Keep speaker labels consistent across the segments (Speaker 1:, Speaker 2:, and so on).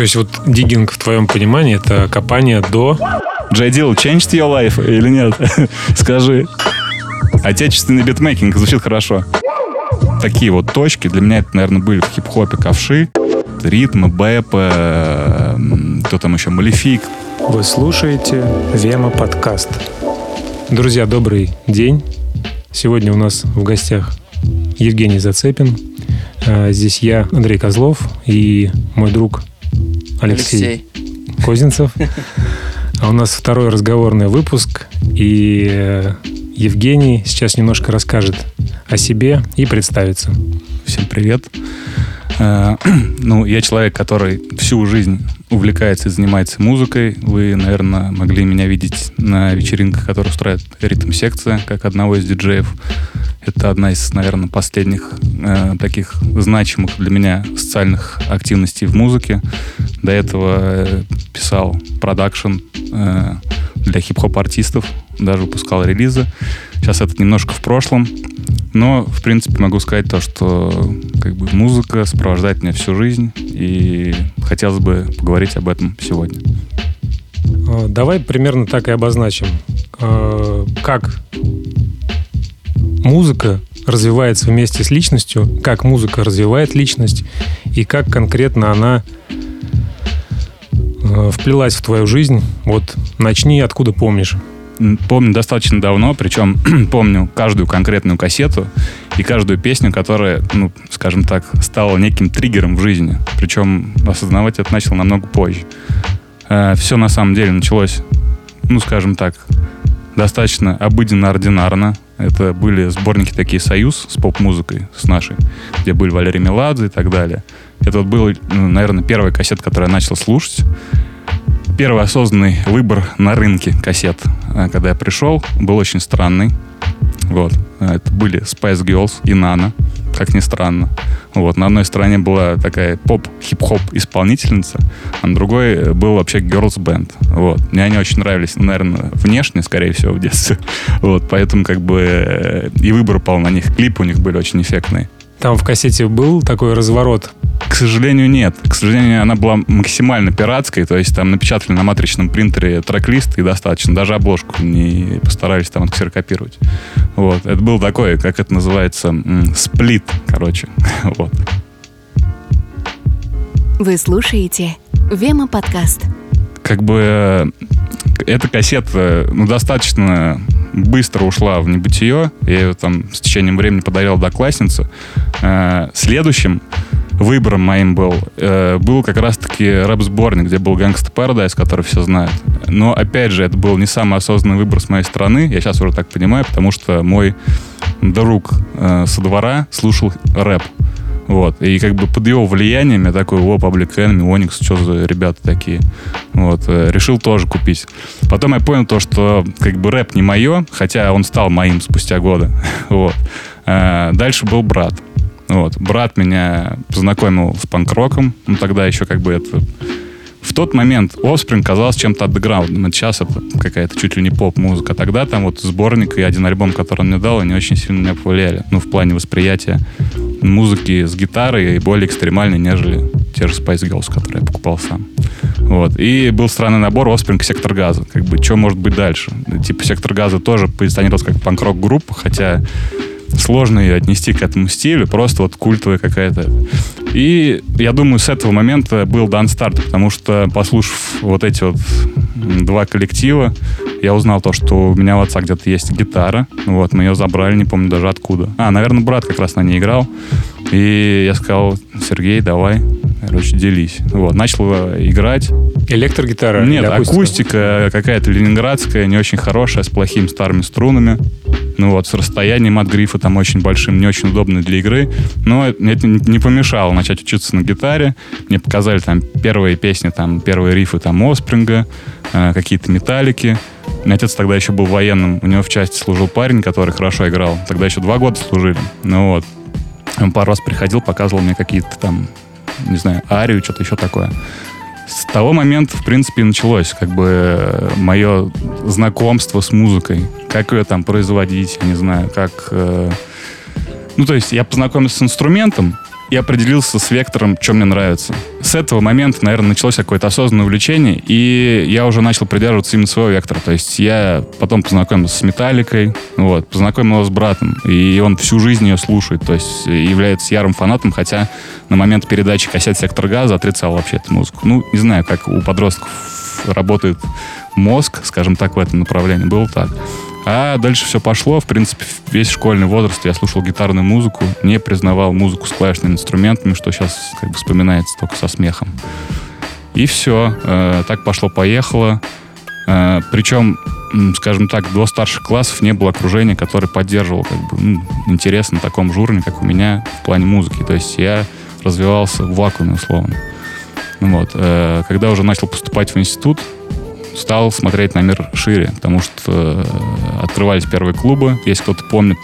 Speaker 1: То есть вот диггинг в твоем понимании это копание до...
Speaker 2: Джей Дил, changed your life или нет? Скажи. Отечественный битмейкинг звучит хорошо. Такие вот точки для меня это, наверное, были в хип-хопе ковши, ритмы, бэпы, кто там еще, малефик.
Speaker 1: Вы слушаете Вема подкаст. Друзья, добрый день. Сегодня у нас в гостях Евгений Зацепин. А, здесь я, Андрей Козлов, и мой друг Алексей, Алексей. Козинцев. А у нас второй разговорный выпуск, и э, Евгений сейчас немножко расскажет о себе и представится.
Speaker 2: Всем привет. Э, ну, я человек, который всю жизнь увлекается и занимается музыкой. Вы, наверное, могли меня видеть на вечеринках, которые устраивает ритм-секция, как одного из диджеев. Это одна из, наверное, последних э, таких значимых для меня социальных активностей в музыке. До этого э, писал продакшн э, для хип-хоп артистов, даже выпускал релизы. Сейчас это немножко в прошлом, но, в принципе, могу сказать то, что как бы музыка сопровождает меня всю жизнь, и хотелось бы поговорить об этом сегодня.
Speaker 1: А, давай примерно так и обозначим. А, как музыка развивается вместе с личностью, как музыка развивает личность и как конкретно она э, вплелась в твою жизнь. Вот начни, откуда помнишь.
Speaker 2: Помню достаточно давно, причем помню каждую конкретную кассету и каждую песню, которая, ну, скажем так, стала неким триггером в жизни. Причем осознавать это начал намного позже. Э, Все на самом деле началось, ну, скажем так, достаточно обыденно-ординарно. Это были сборники такие «Союз» с поп-музыкой, с нашей, где были Валерий Меладзе и так далее. Это вот был, ну, наверное, первый кассет, который я начал слушать. Первый осознанный выбор на рынке кассет, э, когда я пришел, был очень странный. Вот. Это были Spice Girls и Nana, как ни странно. Вот. На одной стороне была такая поп-хип-хоп исполнительница, а на другой был вообще girls band. Вот. Мне они очень нравились, наверное, внешне, скорее всего, в детстве. Вот. Поэтому как бы э, и выбор упал на них. Клипы у них были очень эффектные.
Speaker 1: Там в кассете был такой разворот
Speaker 2: к сожалению, нет. К сожалению, она была максимально пиратской, то есть там напечатали на матричном принтере трек-лист и достаточно. Даже обложку не постарались там отксерокопировать. Вот. Это был такой, как это называется, сплит, короче. вот.
Speaker 3: Вы слушаете Вема подкаст.
Speaker 2: Как бы э, эта кассета ну, достаточно быстро ушла в небытие. Я ее там с течением времени подарил однокласснице. Э, следующим выбором моим был, э, был как раз-таки рэп-сборник, где был Gangsta Paradise, который все знают. Но, опять же, это был не самый осознанный выбор с моей стороны, я сейчас уже так понимаю, потому что мой друг э, со двора слушал рэп. Вот. И как бы под его влиянием я такой, о, Public Enemy, Onyx, что за ребята такие. Вот. Э, решил тоже купить. Потом я понял то, что как бы рэп не мое, хотя он стал моим спустя годы. вот. Э, дальше был брат. Вот. Брат меня познакомил с панк-роком. Ну, тогда еще как бы это... В тот момент Offspring казалось чем-то андеграундным. Сейчас это какая-то чуть ли не поп-музыка. Тогда там вот сборник и один альбом, который он мне дал, они очень сильно меня повлияли. Ну, в плане восприятия музыки с гитарой и более экстремальной, нежели те же Spice Girls, которые я покупал сам. Вот. И был странный набор Offspring Сектор Газа. Как бы, что может быть дальше? Типа Сектор Газа тоже позиционировался как панк-рок группа, хотя сложно ее отнести к этому стилю, просто вот культовая какая-то. И я думаю, с этого момента был дан старт, потому что, послушав вот эти вот два коллектива, я узнал то, что у меня у отца где-то есть гитара. Вот, мы ее забрали, не помню даже откуда. А, наверное, брат как раз на ней играл. И я сказал, Сергей, давай, короче, делись. Вот, начал играть.
Speaker 1: Электрогитара?
Speaker 2: Нет, акустика, акустика какая-то ленинградская, не очень хорошая, с плохими старыми струнами. Ну вот, с расстоянием от грифа там очень большим, не очень удобно для игры. Но это не помешало начать учиться на гитаре. Мне показали там первые песни, там первые рифы там Оспринга, э, какие-то металлики. Мой отец тогда еще был военным, у него в части служил парень, который хорошо играл. Тогда еще два года служили. Ну вот. Он пару раз приходил, показывал мне какие-то там, не знаю, арию, что-то еще такое с того момента, в принципе, началось как бы э, мое знакомство с музыкой. Как ее там производить, не знаю, как... Э... Ну, то есть я познакомился с инструментом, и определился с вектором, что мне нравится. С этого момента, наверное, началось какое-то осознанное увлечение, и я уже начал придерживаться именно своего вектора. То есть я потом познакомился с Металликой, вот, познакомился с братом, и он всю жизнь ее слушает, то есть является ярым фанатом, хотя на момент передачи кассет «Сектор газа» отрицал вообще эту музыку. Ну, не знаю, как у подростков работает мозг, скажем так, в этом направлении. Было так. А дальше все пошло. В принципе, весь школьный возраст я слушал гитарную музыку, не признавал музыку с клавишными инструментами, что сейчас как бы вспоминается только со смехом. И все. Э, так пошло-поехало. Э, причем, скажем так, до старших классов не было окружения, которое поддерживало как бы, ну, интерес на таком же уровне, как у меня в плане музыки. То есть я развивался в вакууме, условно. Вот. Э, когда уже начал поступать в институт, стал смотреть на мир шире, потому что э, открывались первые клубы. Если кто-то помнит,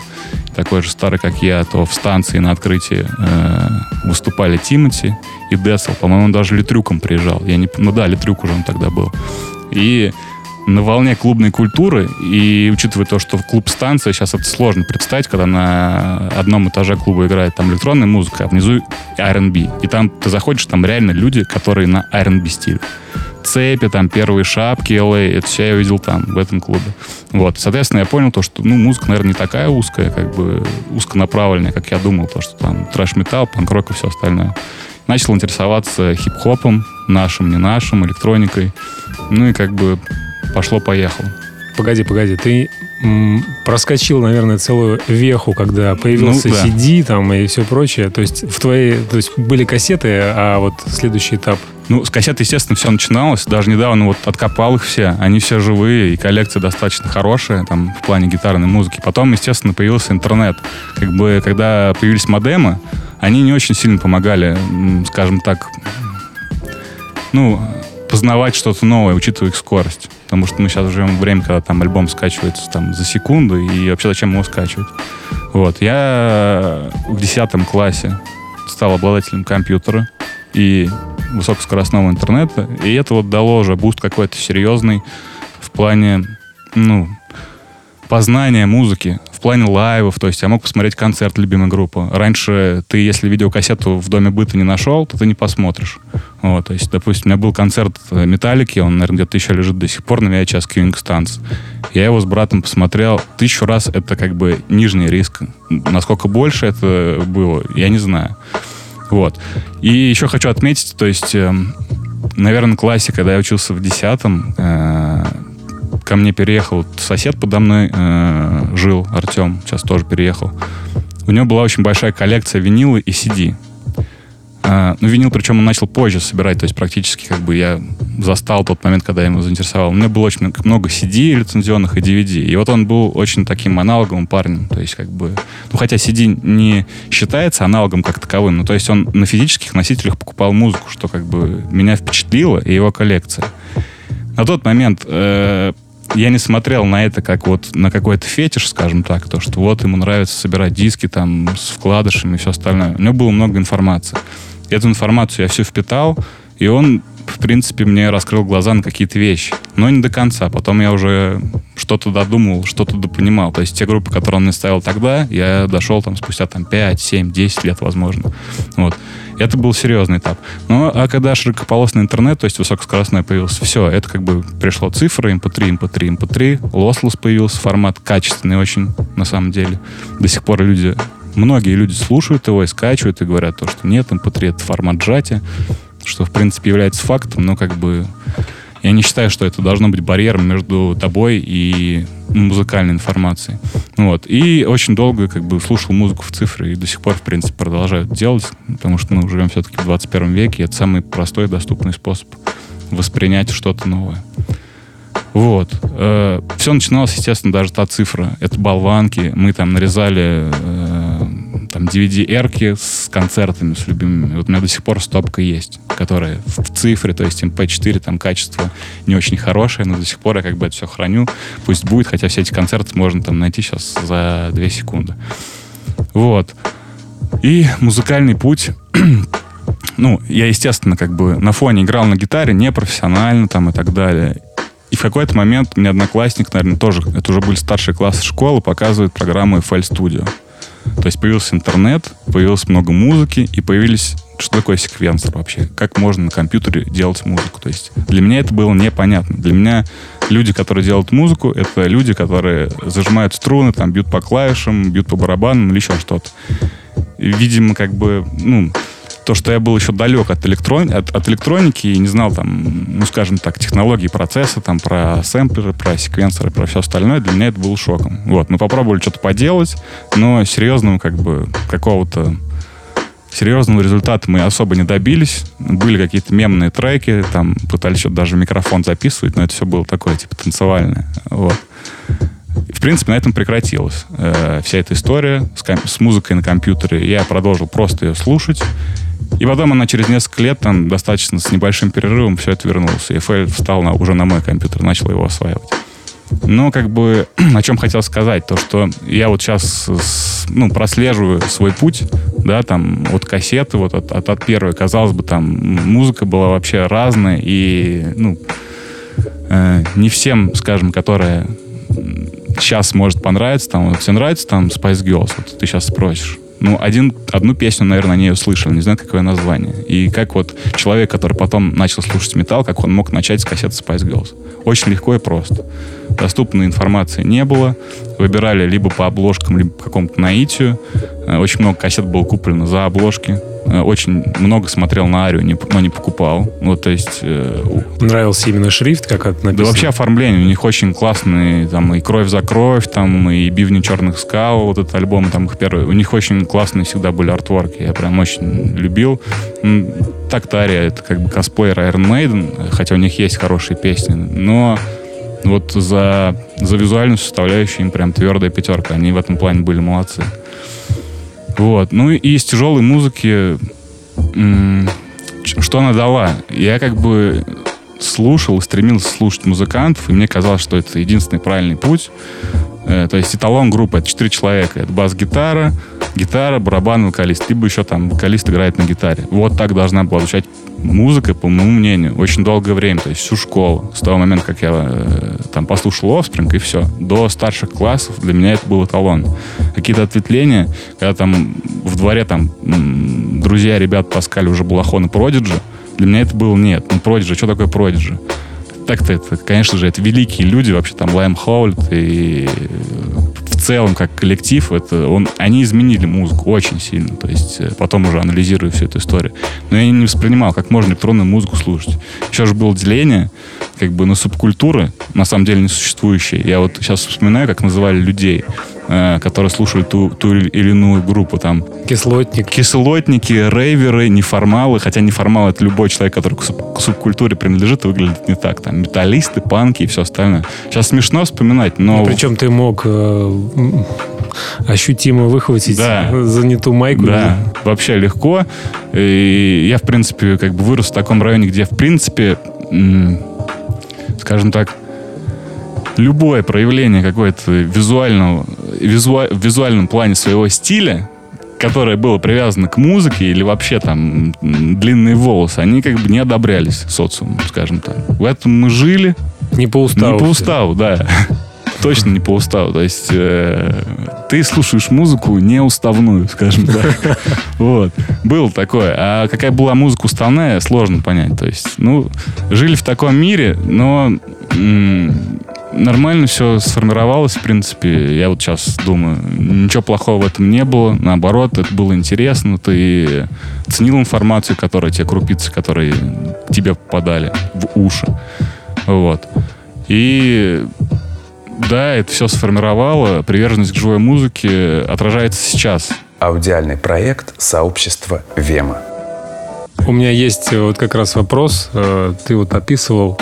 Speaker 2: такой же старый, как я, то в станции на открытии э, выступали Тимати и Десел. По-моему, даже Литрюком приезжал. Я не, ну да, Литрюк уже он тогда был. И на волне клубной культуры, и учитывая то, что в клуб-станция, сейчас это сложно представить, когда на одном этаже клуба играет там электронная музыка, а внизу R&B. И там ты заходишь, там реально люди, которые на R&B стиле цепи, там первые шапки LA, это все я видел там, в этом клубе. Вот, соответственно, я понял то, что, ну, музыка, наверное, не такая узкая, как бы узконаправленная, как я думал, то, что там трэш-металл, панк-рок и все остальное. Начал интересоваться хип-хопом, нашим, не нашим, электроникой. Ну и как бы пошло-поехало.
Speaker 1: Погоди, погоди, ты проскочил, наверное, целую веху, когда появился ну, да. CD там и все прочее. То есть в твоей, то есть были кассеты, а вот следующий этап.
Speaker 2: Ну, с кассет, естественно, все начиналось. Даже недавно вот откопал их все. Они все живые, и коллекция достаточно хорошая, там, в плане гитарной музыки. Потом, естественно, появился интернет. Как бы, когда появились модемы, они не очень сильно помогали, скажем так, ну, познавать что-то новое, учитывая их скорость. Потому что мы сейчас живем в время, когда там альбом скачивается там за секунду, и вообще зачем его скачивать? Вот. Я в 10 классе стал обладателем компьютера и высокоскоростного интернета, и это вот дало уже буст какой-то серьезный в плане, ну, познания музыки в плане лайвов, то есть я мог посмотреть концерт любимой группы. Раньше ты, если видеокассету в доме быта не нашел, то ты не посмотришь. Вот, то есть, допустим, у меня был концерт Металлики, он, наверное, где-то еще лежит до сих пор на VHS Cunning Stunts. Я его с братом посмотрел тысячу раз, это как бы нижний риск. Насколько больше это было, я не знаю. Вот. И еще хочу отметить, то есть, э, наверное, классика, когда я учился в 10 э, ко мне переехал сосед подо мной, э, жил Артем, сейчас тоже переехал. У него была очень большая коллекция винила и CD. А, ну, винил, причем он начал позже собирать, то есть практически как бы я застал тот момент, когда я ему заинтересовал. У меня было очень много CD лицензионных и DVD. И вот он был очень таким аналоговым парнем. То есть как бы... Ну, хотя CD не считается аналогом как таковым, но то есть он на физических носителях покупал музыку, что как бы меня впечатлило, и его коллекция. На тот момент э, я не смотрел на это как вот на какой-то фетиш, скажем так, то, что вот ему нравится собирать диски там с вкладышами и все остальное. У него было много информации. Эту информацию я всю впитал, и он, в принципе, мне раскрыл глаза на какие-то вещи. Но не до конца. Потом я уже что-то додумал, что-то допонимал. То есть те группы, которые он мне ставил тогда, я дошел там спустя там 5, 7, 10 лет, возможно. Вот. Это был серьезный этап. Ну, а когда широкополосный интернет, то есть высокоскоростной появился, все, это как бы пришло цифры, MP3, MP3, MP3, lossless появился, формат качественный очень, на самом деле. До сих пор люди многие люди слушают его и скачивают, и говорят то, что нет, MP3 это формат сжатия, что, в принципе, является фактом, но как бы я не считаю, что это должно быть барьером между тобой и музыкальной информацией. Вот. И очень долго как бы слушал музыку в цифры и до сих пор, в принципе, продолжаю это делать, потому что мы живем все-таки в 21 веке, и это самый простой доступный способ воспринять что-то новое. Вот. Э, все начиналось, естественно, даже та цифра. Это болванки. Мы там нарезали э, там DVD-эрки с концертами, с любимыми. Вот у меня до сих пор стопка есть, которая в, цифре, то есть MP4, там качество не очень хорошее, но до сих пор я как бы это все храню. Пусть будет, хотя все эти концерты можно там найти сейчас за 2 секунды. Вот. И музыкальный путь ну, я, естественно, как бы на фоне играл на гитаре, непрофессионально там и так далее. И в какой-то момент мне одноклассник, наверное, тоже, это уже были старшие классы школы, показывает программу FL Studio. То есть появился интернет, появилось много музыки, и появились что такое секвенсор вообще? Как можно на компьютере делать музыку? То есть для меня это было непонятно. Для меня люди, которые делают музыку, это люди, которые зажимают струны, там, бьют по клавишам, бьют по барабанам или еще что-то. Видимо, как бы, ну, то, что я был еще далек от, электрон... от, от электроники и не знал там, ну, скажем так, технологий процесса, там, про сэмплеры, про секвенсоры, про все остальное, для меня это было шоком. Вот, мы попробовали что-то поделать, но серьезного, как бы, какого-то серьезного результата мы особо не добились. Были какие-то мемные треки, там пытались что-то даже микрофон записывать, но это все было такое, типа, танцевальное. Вот. В принципе, на этом прекратилась э, вся эта история с, с музыкой на компьютере. Я продолжил просто ее слушать. И потом она через несколько лет, там, достаточно с небольшим перерывом, все это вернулось. И FL встал на, уже на мой компьютер, начал его осваивать. Но как бы о чем хотел сказать, то что я вот сейчас ну, прослеживаю свой путь, да, там от кассеты, вот от, от, от первой, казалось бы, там музыка была вообще разная, и ну, э, не всем, скажем, которая сейчас может понравиться, там, вот, тебе нравится там Spice Girls, вот ты сейчас спросишь, ну, один, одну песню, наверное, они ее слышали, не знаю, какое название. И как вот человек, который потом начал слушать металл, как он мог начать с кассеты Spice Girls. Очень легко и просто. Доступной информации не было. Выбирали либо по обложкам, либо по какому-то наитию. Э, очень много кассет было куплено за обложки. Э, очень много смотрел на Арию, но не покупал. Вот, то есть... Э,
Speaker 1: Нравился именно шрифт, как это написано?
Speaker 2: Да вообще оформление. У них очень классные, там, и «Кровь за кровь», там, и «Бивни черных скал», вот этот альбом, там, их первый. У них очень классные всегда были артворки. Я прям очень любил. Так-то Ария, это как бы косплеер Iron Maiden, хотя у них есть хорошие песни, но вот за, за визуальную составляющую им прям твердая пятерка. Они в этом плане были молодцы. Вот. Ну и из тяжелой музыки что она дала? Я как бы слушал, стремился слушать музыкантов, и мне казалось, что это единственный правильный путь. Э, то есть эталон группы — это четыре человека. Это бас-гитара, гитара, барабан, вокалист. Либо еще там вокалист играет на гитаре. Вот так должна была звучать музыка, по моему мнению, очень долгое время, то есть всю школу. С того момента, как я э, там послушал Offspring, и все. До старших классов для меня это был эталон. Какие-то ответвления, когда там в дворе там друзья ребят таскали уже Балахон и Продиджи, для меня это было нет. Ну, Продиджи, что такое Продиджи? Так-то это, конечно же, это великие люди, вообще там Лайм Хоулит и в целом, как коллектив, это он, они изменили музыку очень сильно. То есть э, потом уже анализирую всю эту историю. Но я не воспринимал, как можно электронную музыку слушать. Еще же было деление как бы на субкультуры, на самом деле не существующие. Я вот сейчас вспоминаю, как называли людей. Э, которые слушали ту, ту или иную группу. Там,
Speaker 1: Кислотник.
Speaker 2: Кислотники, рейверы, неформалы. Хотя неформал — это любой человек, который к, суб, к субкультуре принадлежит и выглядит не так. Там металлисты, панки и все остальное. Сейчас смешно вспоминать, но...
Speaker 1: Ну, причем ты мог э, ощутимо выхватить да. за не ту майку.
Speaker 2: Да, вообще легко. И я, в принципе, как бы вырос в таком районе, где, в принципе, скажем так, любое проявление какой-то визуального, визу, в визуальном плане своего стиля, которое было привязано к музыке или вообще там длинные волосы, они как бы не одобрялись социумом, скажем так. В этом мы жили.
Speaker 1: Не по уставу.
Speaker 2: Не по уставу, да. Точно не по уставу. То есть э, ты слушаешь музыку неуставную, скажем так. Вот. Было такое. А какая была музыка уставная, сложно понять. То есть, ну, жили в таком мире, но нормально все сформировалось, в принципе. Я вот сейчас думаю, ничего плохого в этом не было. Наоборот, это было интересно. Ты ценил информацию, которая тебе крупицы, которые тебе попадали в уши. Вот. И да, это все сформировало. Приверженность к живой музыке отражается сейчас.
Speaker 4: Аудиальный проект сообщества Вема.
Speaker 1: У меня есть вот как раз вопрос. Э, ты вот описывал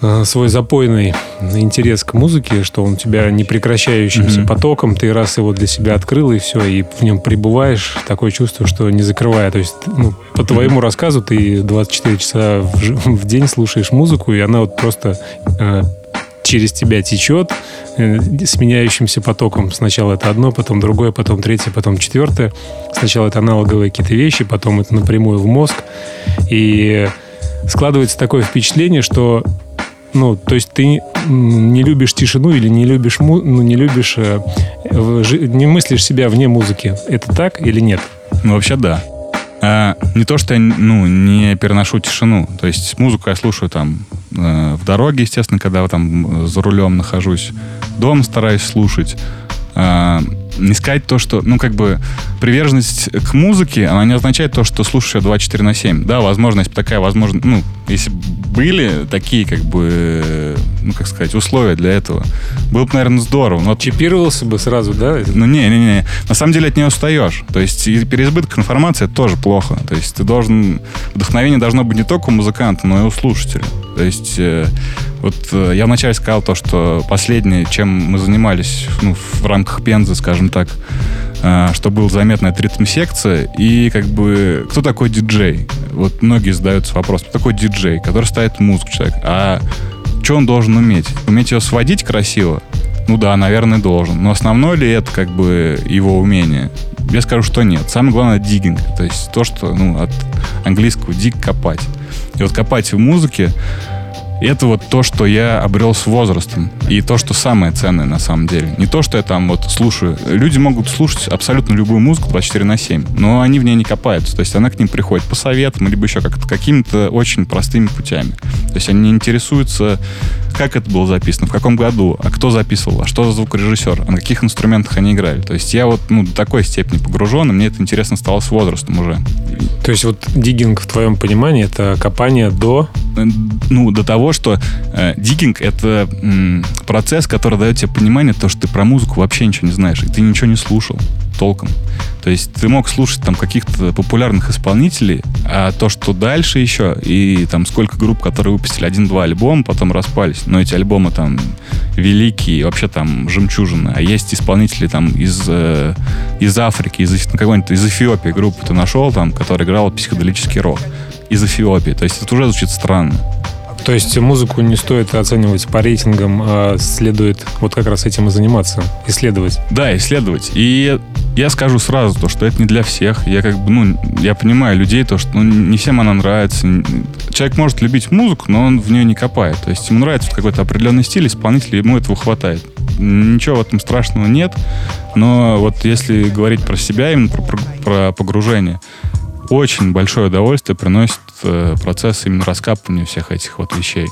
Speaker 1: Э, свой запойный интерес к музыке, что он у тебя непрекращающимся mm-hmm. потоком, ты раз его для себя открыл, и все, и в нем пребываешь, такое чувство, что не закрывая. То есть, ну, по твоему mm-hmm. рассказу, ты 24 часа в, в день слушаешь музыку, и она вот просто э, через тебя течет э, с меняющимся потоком. Сначала это одно, потом другое, потом третье, потом четвертое. Сначала это аналоговые какие-то вещи, потом это напрямую в мозг. И складывается такое впечатление, что ну, то есть ты не любишь тишину или не любишь, ну, не любишь, э, не мыслишь себя вне музыки. Это так или нет?
Speaker 2: Ну, вообще да. А, не то, что я ну, не переношу тишину. То есть музыку я слушаю там э, в дороге, естественно, когда там за рулем нахожусь. Дом стараюсь слушать. А, не сказать то, что, ну, как бы, приверженность к музыке, она не означает то, что слушаешь ее 24 на 7. Да, возможно, если бы такая возможность, ну, если были такие, как бы, ну, как сказать, условия для этого, было бы, наверное, здорово. Но...
Speaker 1: Чипировался бы сразу, да?
Speaker 2: Ну, не-не-не. На самом деле от нее устаешь. То есть переизбыток информации это тоже плохо. То есть ты должен... Вдохновение должно быть не только у музыканта, но и у слушателя. То есть э, вот э, я вначале сказал то, что последнее, чем мы занимались ну, в рамках Пензы, скажем так, э, что был заметно, это ритм-секция. И как бы, кто такой диджей? Вот многие задаются вопросом, кто такой диджей, который ставит музыку человек? А что он должен уметь? Уметь ее сводить красиво? Ну да, наверное, должен. Но основное ли это как бы его умение? Я скажу, что нет. Самое главное диггинг. То есть то, что ну, от английского диг копать. И вот копать в музыке это вот то, что я обрел с возрастом. И то, что самое ценное на самом деле. Не то, что я там вот слушаю. Люди могут слушать абсолютно любую музыку 24 на 7, но они в ней не копаются. То есть она к ним приходит по советам, либо еще как-то какими-то очень простыми путями. То есть они не интересуются, как это было записано, в каком году, а кто записывал, а что за звукорежиссер, а на каких инструментах они играли. То есть я вот ну, до такой степени погружен, и мне это интересно стало с возрастом уже.
Speaker 1: То есть вот диггинг в твоем понимании это копание до...
Speaker 2: Ну, до того, что э, диггинг — это м, процесс, который дает тебе понимание, то, что ты про музыку вообще ничего не знаешь, и ты ничего не слушал толком. То есть ты мог слушать там каких-то популярных исполнителей, а то, что дальше еще, и там сколько групп, которые выпустили один-два альбома, потом распались. Но эти альбомы там великие, вообще там жемчужины. А есть исполнители там из, э, из Африки, из какой-нибудь из Эфиопии группу ты нашел там, которая играла психоделический рок. Из Эфиопии. То есть это уже звучит странно.
Speaker 1: То есть музыку не стоит оценивать по рейтингам, а следует вот как раз этим и заниматься, исследовать.
Speaker 2: Да, исследовать. И я скажу сразу то, что это не для всех. Я как бы, ну, я понимаю людей, то, что ну, не всем она нравится. Человек может любить музыку, но он в нее не копает. То есть ему нравится какой-то определенный стиль, исполнитель, ему этого хватает. Ничего в этом страшного нет. Но вот если говорить про себя, именно про, про, про погружение, очень большое удовольствие приносит э, процесс именно раскапывания всех этих вот вещей.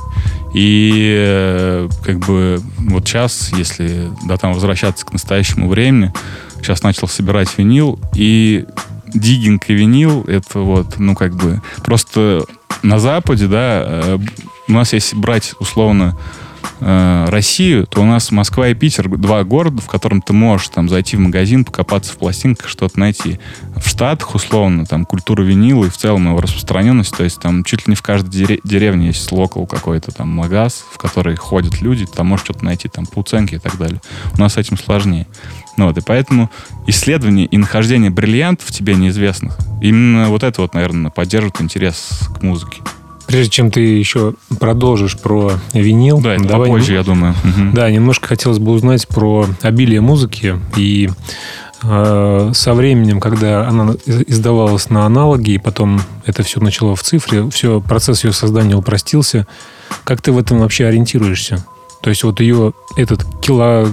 Speaker 2: И э, как бы вот сейчас, если да, там возвращаться к настоящему времени, сейчас начал собирать винил, и диггинг и винил, это вот, ну как бы, просто на Западе, да, э, у нас если брать условно э, Россию, то у нас Москва и Питер два города, в котором ты можешь там зайти в магазин, покопаться в пластинках, что-то найти. В Штатах, условно, там культура винила и в целом его распространенность, то есть там чуть ли не в каждой деревне есть локал какой-то там магаз, в который ходят люди, там можешь что-то найти, там по уценке и так далее. У нас с этим сложнее. Ну, вот, и поэтому исследование и нахождение бриллиантов тебе неизвестных, именно вот это вот, наверное, поддерживает интерес к музыке.
Speaker 1: Прежде чем ты еще продолжишь про винил,
Speaker 2: да, это давай попозже, нем... я думаю.
Speaker 1: Угу. Да, немножко хотелось бы узнать про обилие музыки и э, со временем, когда она издавалась на аналоги, и потом это все начало в цифре, все, процесс ее создания упростился. Как ты в этом вообще ориентируешься? То есть вот ее этот кило,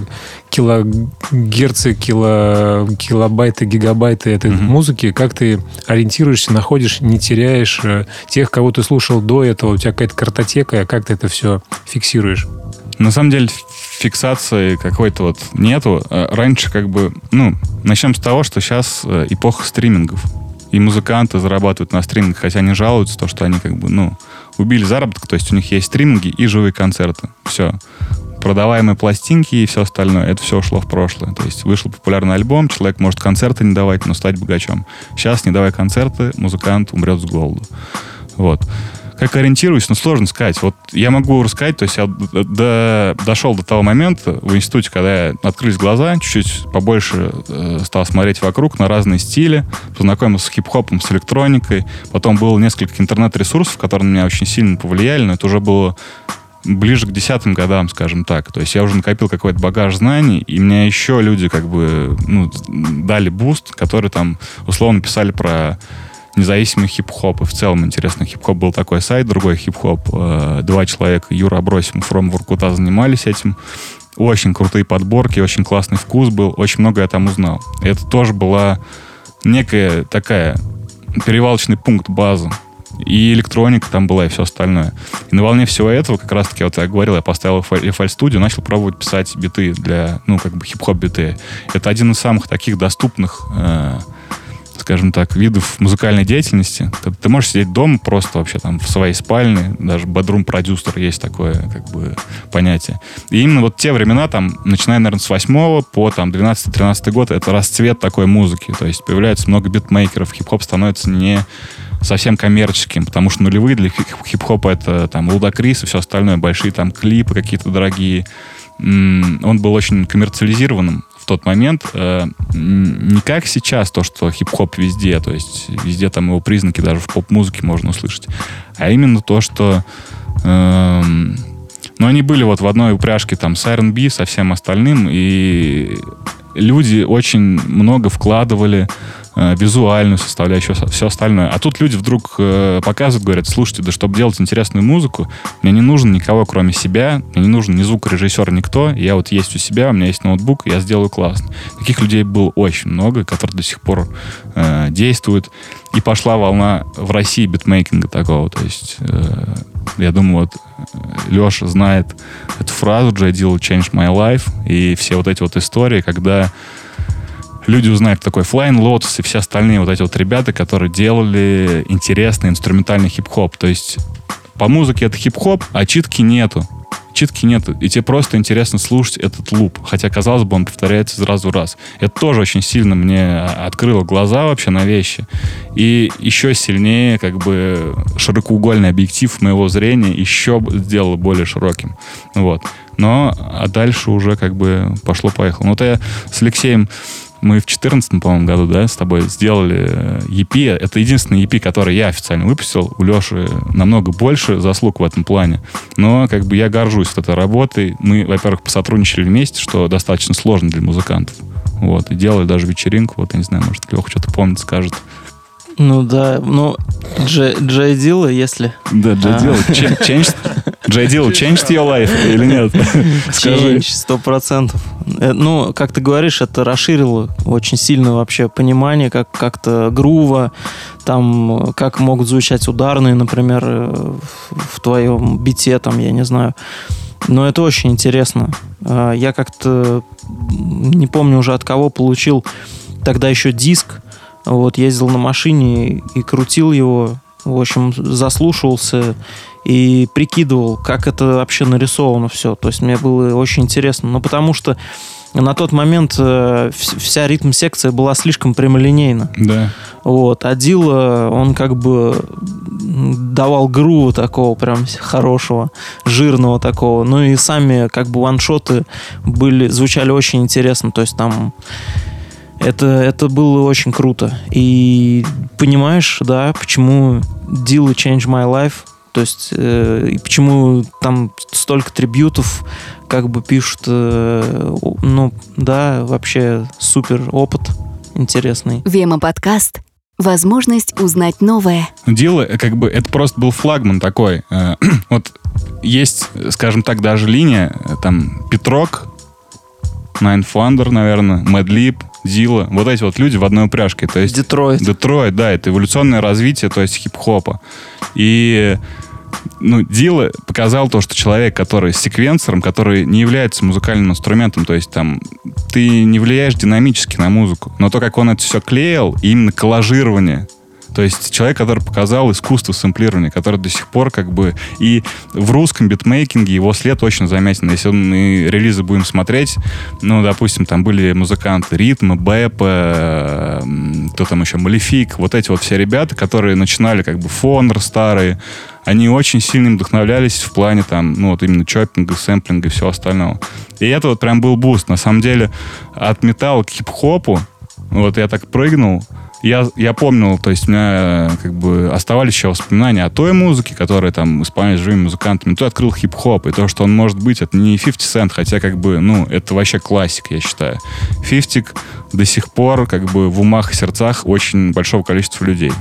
Speaker 1: килогерцы, кило, килобайты, гигабайты этой mm-hmm. музыки, как ты ориентируешься, находишь, не теряешь э, тех, кого ты слушал до этого, у тебя какая-то картотека, как ты это все фиксируешь?
Speaker 2: На самом деле фиксации какой-то вот нету. Э, раньше как бы, ну, начнем с того, что сейчас э, эпоха стримингов. И музыканты зарабатывают на стримингах, хотя они жалуются, то, что они как бы, ну, убили заработок, то есть у них есть стриминги и живые концерты. Все. Продаваемые пластинки и все остальное, это все ушло в прошлое. То есть вышел популярный альбом, человек может концерты не давать, но стать богачом. Сейчас, не давая концерты, музыкант умрет с голоду. Вот как ориентируюсь, ну, сложно сказать. Вот я могу рассказать, то есть я до, дошел до того момента в институте, когда открылись глаза, чуть-чуть побольше э, стал смотреть вокруг на разные стили, познакомился с хип-хопом, с электроникой. Потом было несколько интернет-ресурсов, которые на меня очень сильно повлияли, но это уже было ближе к десятым годам, скажем так. То есть я уже накопил какой-то багаж знаний, и мне еще люди как бы ну, дали буст, которые там условно писали про независимый хип-хоп. И в целом интересно, хип-хоп был такой сайт, другой хип-хоп. Э, два человека, Юра Абросим, Фром Воркута, занимались этим. Очень крутые подборки, очень классный вкус был, очень много я там узнал. Это тоже была некая такая перевалочный пункт, база. И электроника там была, и все остальное. И на волне всего этого, как раз-таки, вот я говорил, я поставил FL Studio, начал пробовать писать биты для, ну, как бы хип-хоп биты. Это один из самых таких доступных э, скажем так, видов музыкальной деятельности. Ты, ты можешь сидеть дома просто вообще там в своей спальне, даже бедрум продюсер есть такое как бы понятие. И именно вот те времена, там, начиная, наверное, с 8 по там 12-13 год, это расцвет такой музыки. То есть появляется много битмейкеров, хип-хоп становится не совсем коммерческим, потому что нулевые для хип-хопа это там Лудакрис и все остальное, большие там клипы какие-то дорогие. Он был очень коммерциализированным в тот момент э, не как сейчас то, что хип-хоп везде, то есть везде там его признаки даже в поп-музыке можно услышать, а именно то, что э, ну, они были вот в одной упряжке там с R&B, со всем остальным, и люди очень много вкладывали э, визуальную составляющую, все остальное. А тут люди вдруг э, показывают, говорят, слушайте, да чтобы делать интересную музыку, мне не нужен никого, кроме себя, мне не нужен ни звукорежиссер, никто, я вот есть у себя, у меня есть ноутбук, я сделаю классно. Таких людей было очень много, которые до сих пор э, действуют. И пошла волна в России битмейкинга такого, то есть э, я думаю, вот э, Леша знает эту фразу «J. Deal changed my life» и все вот эти вот истории, когда люди узнают, такой Flying Lotus и все остальные вот эти вот ребята, которые делали интересный инструментальный хип-хоп. То есть по музыке это хип-хоп, а читки нету. Читки нету. И тебе просто интересно слушать этот луп. Хотя, казалось бы, он повторяется в раз. Это тоже очень сильно мне открыло глаза вообще на вещи. И еще сильнее, как бы, широкоугольный объектив моего зрения еще сделал более широким. Вот. Но, а дальше уже как бы пошло-поехало. Ну, вот я с Алексеем мы в 2014, по-моему, году, да, с тобой сделали э, EP. Это единственный EP, который я официально выпустил. У Леши намного больше заслуг в этом плане. Но как бы я горжусь этой работой. Мы, во-первых, посотрудничали вместе, что достаточно сложно для музыкантов. Вот, и делали даже вечеринку. Вот, я не знаю, может, Леха что-то помнит, скажет.
Speaker 5: Ну да, ну Джей, Дилла, если...
Speaker 2: Да, Джей Дилла. Changed, Дилла changed your life или нет?
Speaker 5: Скажи. сто процентов. Э, ну, как ты говоришь, это расширило очень сильно вообще понимание, как как-то грува, там, как могут звучать ударные, например, э, в твоем бите, там, я не знаю. Но это очень интересно. А, я как-то не помню уже от кого получил тогда еще диск вот, ездил на машине и крутил его. В общем, заслушивался и прикидывал, как это вообще нарисовано все. То есть мне было очень интересно. Ну, потому что на тот момент э, вся ритм-секция была слишком прямолинейна.
Speaker 2: Да.
Speaker 5: Вот. А Дила, он как бы давал грува такого прям хорошего, жирного такого. Ну и сами как бы ваншоты были, звучали очень интересно. То есть там это, это было очень круто. И понимаешь, да, почему Deal Change My Life, то есть, э, и почему там столько трибютов, как бы пишут, э, ну, да, вообще супер опыт интересный.
Speaker 3: Вема подкаст. Возможность узнать новое.
Speaker 2: Дело, как бы, это просто был флагман такой. Э, вот есть, скажем так, даже линия, э, там, Петрок, Nine Thunder, наверное, Madlib, Зила. Вот эти вот люди в одной упряжке. То есть,
Speaker 5: Детройт.
Speaker 2: Детройт, да, это эволюционное развитие, то есть хип-хопа. И ну, Дила показал то, что человек, который с секвенсором, который не является музыкальным инструментом, то есть там ты не влияешь динамически на музыку, но то, как он это все клеил, именно коллажирование, то есть человек, который показал искусство сэмплирования, который до сих пор как бы... И в русском битмейкинге его след очень заметен. Если мы релизы будем смотреть, ну, допустим, там были музыканты Ритма, Бэп, кто там еще, Малефик, вот эти вот все ребята, которые начинали как бы Фонер старые, они очень сильно вдохновлялись в плане там, ну, вот именно чоппинга, сэмплинга и всего остального. И это вот прям был буст. На самом деле, от металла к хип-хопу, вот я так прыгнул, я, я помнил, то есть у меня как бы оставались еще воспоминания о той музыке, которая там исполнялась живыми музыкантами. То открыл хип-хоп, и то, что он может быть, это не 50 Cent, хотя как бы, ну, это вообще классик, я считаю. 50 до сих пор как бы в умах и сердцах очень большого количества людей.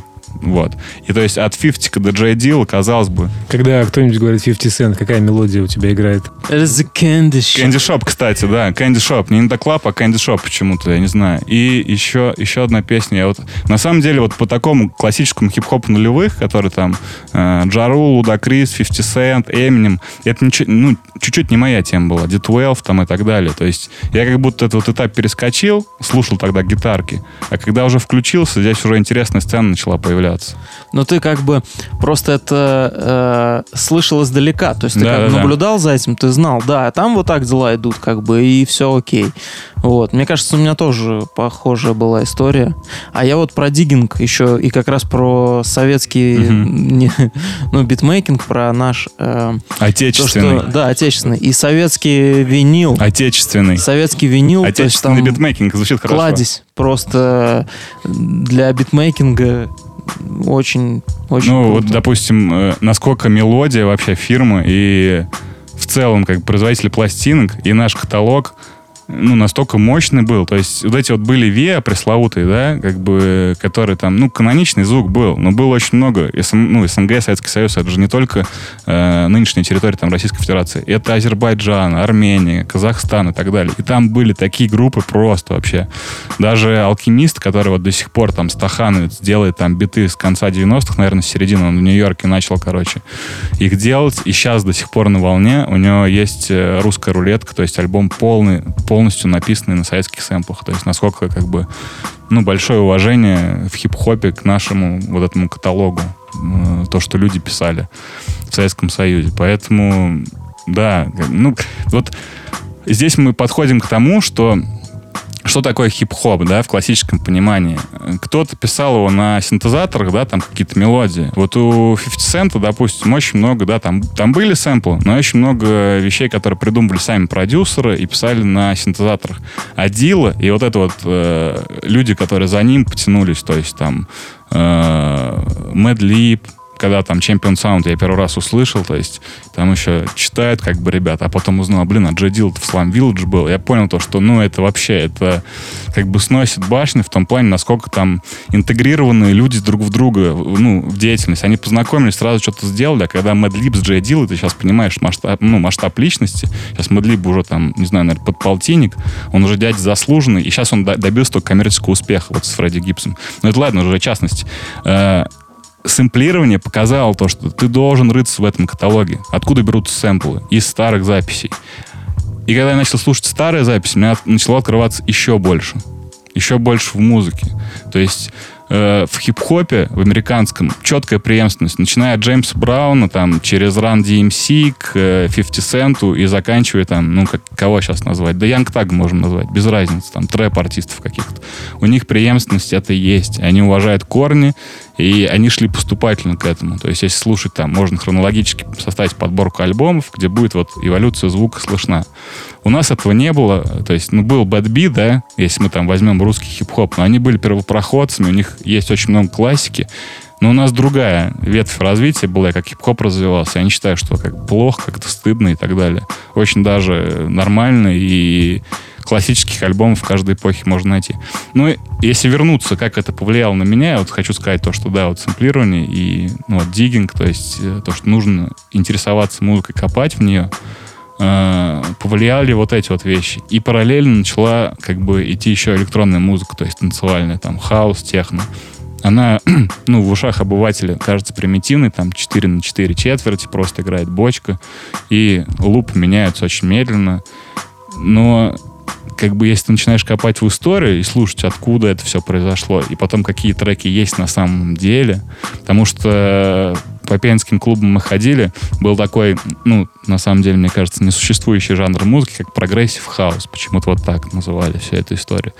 Speaker 2: Вот. И то есть от 50 до J Dilla, казалось бы.
Speaker 1: Когда кто-нибудь говорит 50 Cent, какая мелодия у тебя играет?
Speaker 5: Это the candy shop.
Speaker 2: Candy Shop, кстати, да. Candy Shop. Не The Club, а Candy Shop почему-то, я не знаю. И еще, еще одна песня. Я вот, на самом деле, вот по такому классическому хип-хопу нулевых, который там э, Джарул, Лудакрис, 50 Cent, Eminem, это ничего, ну, чуть-чуть не моя тема была. D12 там и так далее. То есть я как будто этот вот этап перескочил, слушал тогда гитарки, а когда уже включился, здесь уже интересная сцена начала появляться.
Speaker 5: Но ты как бы просто это э, слышал издалека. То есть ты
Speaker 2: Да,
Speaker 5: как
Speaker 2: да, да.
Speaker 5: наблюдал за этим, ты знал, да, там вот так дела идут, как бы, и все окей. Вот. Мне кажется, у меня тоже похожая была история. А я вот про диггинг еще и как раз про советский не- ну, битмейкинг, про наш... э, то,
Speaker 2: Отечественный.
Speaker 5: что, да, отечественный. И советский винил.
Speaker 2: Отечественный.
Speaker 5: Советский винил. есть
Speaker 2: Отечественный
Speaker 5: там
Speaker 2: битмейкинг звучит хорошо.
Speaker 5: кладезь просто для битмейкинга очень, очень
Speaker 2: Ну, вот,
Speaker 5: круто.
Speaker 2: допустим, э, насколько мелодия вообще фирмы и в целом как производители пластинок и наш каталог ну, настолько мощный был. То есть вот эти вот были ВИА пресловутые, да, как бы, которые там, ну, каноничный звук был, но было очень много. СН, ну, СНГ, Советский Союз, это же не только э, нынешняя территория там, Российской Федерации. Это Азербайджан, Армения, Казахстан и так далее. И там были такие группы просто вообще. Даже Алхимист, который вот до сих пор там Стахановец делает там биты с конца 90-х, наверное, с середины, он в Нью-Йорке начал, короче, их делать. И сейчас до сих пор на волне. У него есть э, русская рулетка, то есть альбом полный, полностью написанный на советских сэмплах. То есть насколько как бы ну, большое уважение в хип-хопе к нашему вот этому каталогу. э, То, что люди писали в Советском Союзе. Поэтому, да, ну, вот здесь мы подходим к тому, что что такое хип-хоп, да, в классическом понимании. Кто-то писал его на синтезаторах, да, там какие-то мелодии. Вот у 50 Cent, допустим, очень много, да, там, там были сэмплы, но очень много вещей, которые придумывали сами продюсеры и писали на синтезаторах. А Дила и вот это вот э, люди, которые за ним потянулись, то есть там Mad Lib, когда там Champion Sound я первый раз услышал, то есть там еще читают как бы ребята, а потом узнал, блин, а Джей Дилл в Slum Village был. Я понял то, что, ну, это вообще, это как бы сносит башни в том плане, насколько там интегрированные люди друг в друга, ну, в деятельность. Они познакомились, сразу что-то сделали, а когда Lib с Джей Дилл, ты сейчас понимаешь масштаб, ну, масштаб личности. Сейчас Lib уже там, не знаю, наверное, подполтинник, он уже дядя заслуженный, и сейчас он до- добился только коммерческого успеха вот с Фредди Гибсом. Но это ладно, уже частности. Сэмплирование показало то, что ты должен рыться в этом каталоге. Откуда берутся сэмплы? Из старых записей. И когда я начал слушать старые записи, меня начало открываться еще больше. Еще больше в музыке. То есть э, в хип-хопе, в американском, четкая преемственность. Начиная от Джеймса Брауна, там, через Run DMC к э, 50 Центу и заканчивая там, ну, как, кого сейчас назвать? Да Янг Так можем назвать, без разницы, там, трэп-артистов каких-то. У них преемственность это есть. Они уважают корни, и они шли поступательно к этому. То есть, если слушать там, можно хронологически составить подборку альбомов, где будет вот эволюция звука слышна. У нас этого не было. То есть, ну, был Bad Beat, да, если мы там возьмем русский хип-хоп, но они были первопроходцами, у них есть очень много классики. Но у нас другая ветвь развития была, как хип-хоп развивался. Я не считаю, что как плохо, как-то стыдно и так далее. Очень даже нормально и классических альбомов каждой эпохе можно найти. Ну, если вернуться, как это повлияло на меня, я вот хочу сказать то, что да, вот сэмплирование и ну, вот диггинг, то есть э, то, что нужно интересоваться музыкой, копать в нее, э, повлияли вот эти вот вещи. И параллельно начала как бы идти еще электронная музыка, то есть танцевальная, там, хаос, техно. Она, ну, в ушах обывателя кажется примитивной, там 4 на 4 четверти, просто играет бочка, и лупы меняются очень медленно. Но как бы если ты начинаешь копать в историю и слушать, откуда это все произошло, и потом какие треки есть на самом деле, потому что по пенским клубам мы ходили, был такой, ну, на самом деле, мне кажется, несуществующий жанр музыки, как прогрессив хаус. Почему-то вот так называли всю эту историю.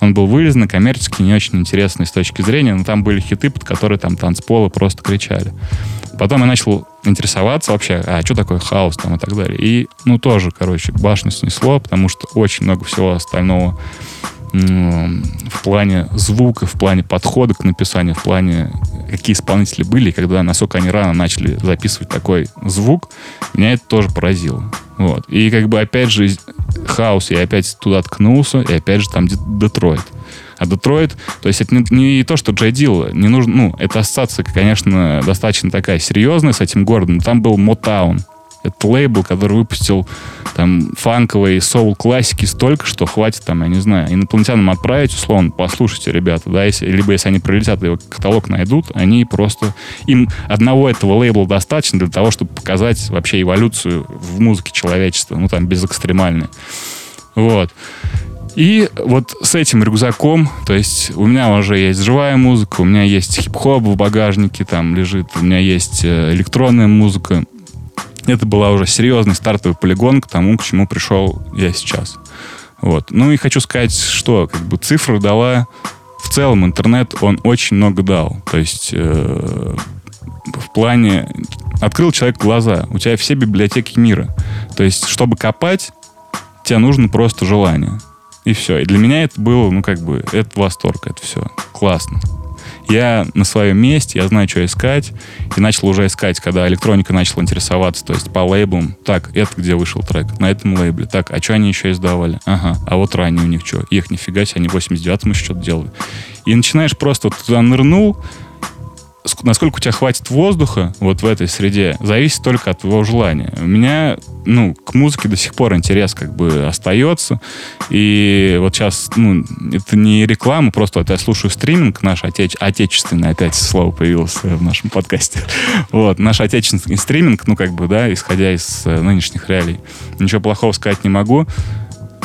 Speaker 2: Он был вылизанный, коммерческий, не очень интересный с точки зрения, но там были хиты, под которые там танцполы просто кричали. Потом я начал интересоваться вообще, а что такое хаос там и так далее. И, ну, тоже, короче, башню снесло, потому что очень много всего остального в плане звука, в плане подхода к написанию, в плане какие исполнители были, когда, насколько они рано начали записывать такой звук, меня это тоже поразило. Вот. И как бы опять же хаос, я опять туда ткнулся, и опять же там Де- Детройт. А Детройт, то есть это не, не то, что Джей Дилла, не нужно, ну, эта ассоциация, конечно, достаточно такая серьезная с этим городом, но там был Мотаун. Это лейбл, который выпустил там фанковые соул-классики столько, что хватит там, я не знаю, инопланетянам отправить, условно, послушайте, ребята, да, если, либо если они прилетят его каталог найдут, они просто... Им одного этого лейбла достаточно для того, чтобы показать вообще эволюцию в музыке человечества, ну, там, без экстремальной. Вот. И вот с этим рюкзаком, то есть у меня уже есть живая музыка, у меня есть хип-хоп в багажнике, там лежит, у меня есть э, электронная музыка. Это была уже серьезный стартовый полигон к тому, к чему пришел я сейчас. Вот. Ну и хочу сказать, что как бы цифра дала в целом интернет, он очень много дал. То есть э, в плане открыл человек глаза. У тебя все библиотеки мира. То есть, чтобы копать, тебе нужно просто желание. И все. И для меня это было, ну, как бы, это восторг, это все. Классно. Я на своем месте, я знаю, что искать. И начал уже искать, когда электроника начала интересоваться, то есть по лейблам. Так, это где вышел трек? На этом лейбле. Так, а что они еще издавали? Ага, а вот ранее у них что? Их нифига себе, они в 89-м еще что-то делали. И начинаешь просто вот туда нырнул, насколько у тебя хватит воздуха вот в этой среде, зависит только от твоего желания. У меня, ну, к музыке до сих пор интерес как бы остается. И вот сейчас, ну, это не реклама, просто вот я слушаю стриминг наш отеч... отечественный, опять слово появилось в нашем подкасте. Вот, наш отечественный стриминг, ну, как бы, да, исходя из э, нынешних реалий. Ничего плохого сказать не могу.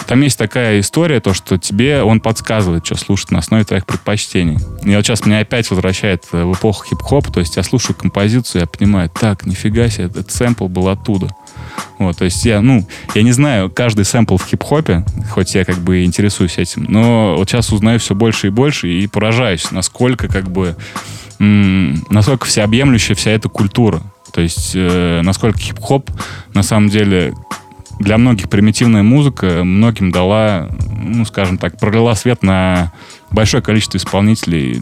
Speaker 2: Там есть такая история, то, что тебе он подсказывает, что слушать на основе твоих предпочтений. И вот сейчас меня опять возвращает в эпоху хип-хоп, то есть я слушаю композицию, я понимаю, так, нифига себе, этот сэмпл был оттуда. Вот, то есть я, ну, я не знаю каждый сэмпл в хип-хопе, хоть я как бы интересуюсь этим, но вот сейчас узнаю все больше и больше и поражаюсь, насколько как бы, м- насколько всеобъемлющая вся эта культура. То есть, э, насколько хип-хоп на самом деле для многих примитивная музыка многим дала, ну, скажем так, пролила свет на большое количество исполнителей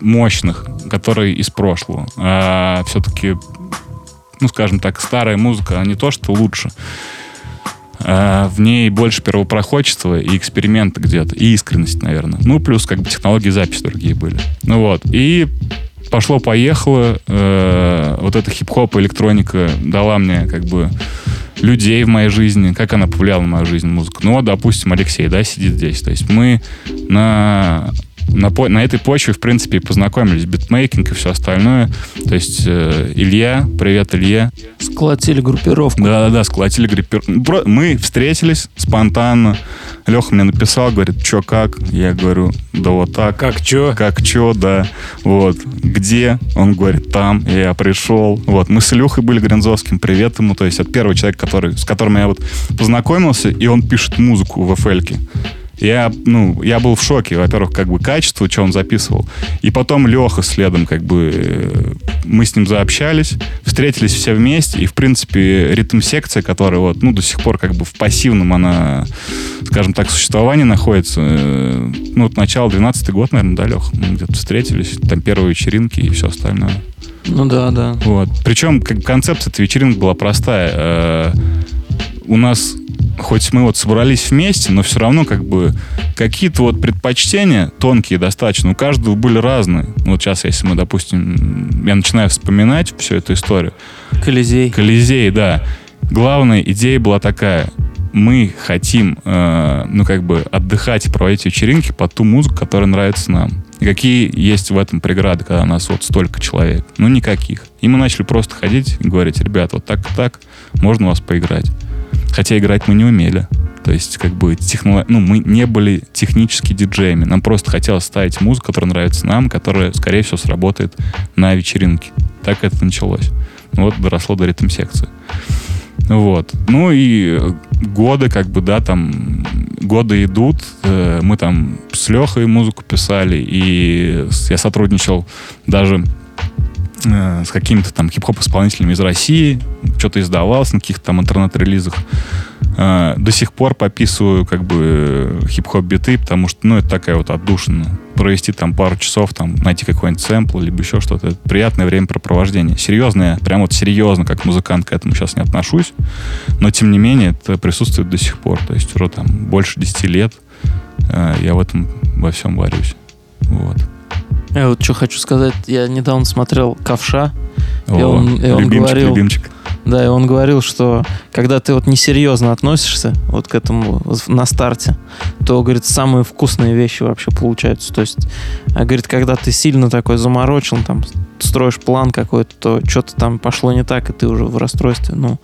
Speaker 2: мощных, которые из прошлого. А все-таки, ну, скажем так, старая музыка, она не то, что лучше, а в ней больше первопроходчества и эксперимента где-то, и искренность, наверное. Ну, плюс как бы технологии записи другие были. Ну вот. И пошло-поехало. Э, вот эта хип-хоп электроника дала мне как бы людей в моей жизни, как она повлияла на мою жизнь, музыка. Ну, вот, допустим, Алексей, да, сидит здесь. То есть мы на на, на этой почве, в принципе, познакомились. Битмейкинг и все остальное. То есть э, Илья, привет, Илья.
Speaker 5: Сколотили группировку.
Speaker 2: Да-да-да, сколотили группировку. Мы встретились спонтанно. Леха мне написал, говорит, что как? Я говорю, да вот так.
Speaker 1: Как что?
Speaker 2: Как что, да. Вот. Где? Он говорит, там. Я пришел. Вот. Мы с Илюхой были Гринзовским. Привет ему. То есть это первый человек, который, с которым я вот познакомился, и он пишет музыку в FL. Я, ну, я был в шоке, во-первых, как бы качество, что он записывал. И потом Леха следом, как бы, э, мы с ним заобщались, встретились все вместе, и, в принципе, ритм-секция, которая вот, ну, до сих пор как бы в пассивном она, скажем так, существовании находится. Э, ну, вот начало 12 год, наверное, да, Леха? Мы где-то встретились, там первые вечеринки и все остальное.
Speaker 5: Ну да, да.
Speaker 2: Вот. Причем как концепция этой вечеринки была простая. Э, у нас хоть мы вот собрались вместе, но все равно как бы какие-то вот предпочтения тонкие достаточно, у каждого были разные. Вот сейчас, если мы, допустим, я начинаю вспоминать всю эту историю.
Speaker 5: Колизей.
Speaker 2: Колизей, да. Главная идея была такая. Мы хотим, э, ну, как бы отдыхать и проводить вечеринки под ту музыку, которая нравится нам. И какие есть в этом преграды, когда у нас вот столько человек? Ну, никаких. И мы начали просто ходить и говорить, ребят, вот так так, можно у вас поиграть. Хотя играть мы не умели. То есть, как бы, техно... ну, мы не были технически диджеями. Нам просто хотелось ставить музыку, которая нравится нам, которая, скорее всего, сработает на вечеринке. Так это началось. Ну, вот доросло до ритм-секции. Вот. Ну и годы, как бы, да, там, годы идут. Э, мы там с Лехой музыку писали, и я сотрудничал даже Э, с какими-то там хип-хоп исполнителями из России, что-то издавалось на каких-то там интернет-релизах. Э, до сих пор пописываю как бы хип-хоп биты, потому что, ну, это такая вот отдушина. Провести там пару часов, там, найти какой-нибудь сэмпл, либо еще что-то. Это приятное времяпрепровождение. Серьезно, я прям вот серьезно, как музыкант к этому сейчас не отношусь, но, тем не менее, это присутствует до сих пор. То есть уже там больше 10 лет э, я в этом во всем варюсь. Вот.
Speaker 5: Я вот что хочу сказать, я недавно смотрел «Ковша»,
Speaker 2: О,
Speaker 5: И он- и он
Speaker 2: любимчик,
Speaker 5: говорил-
Speaker 2: любимчик.
Speaker 5: да, и он говорил, что когда ты вот несерьезно относишься вот к этому на старте, то, говорит, самые вкусные вещи вообще получаются. То есть, а, говорит, когда ты сильно такой заморочен, там, строишь план какой-то, то что-то там пошло не так, и ты уже в расстройстве, ну,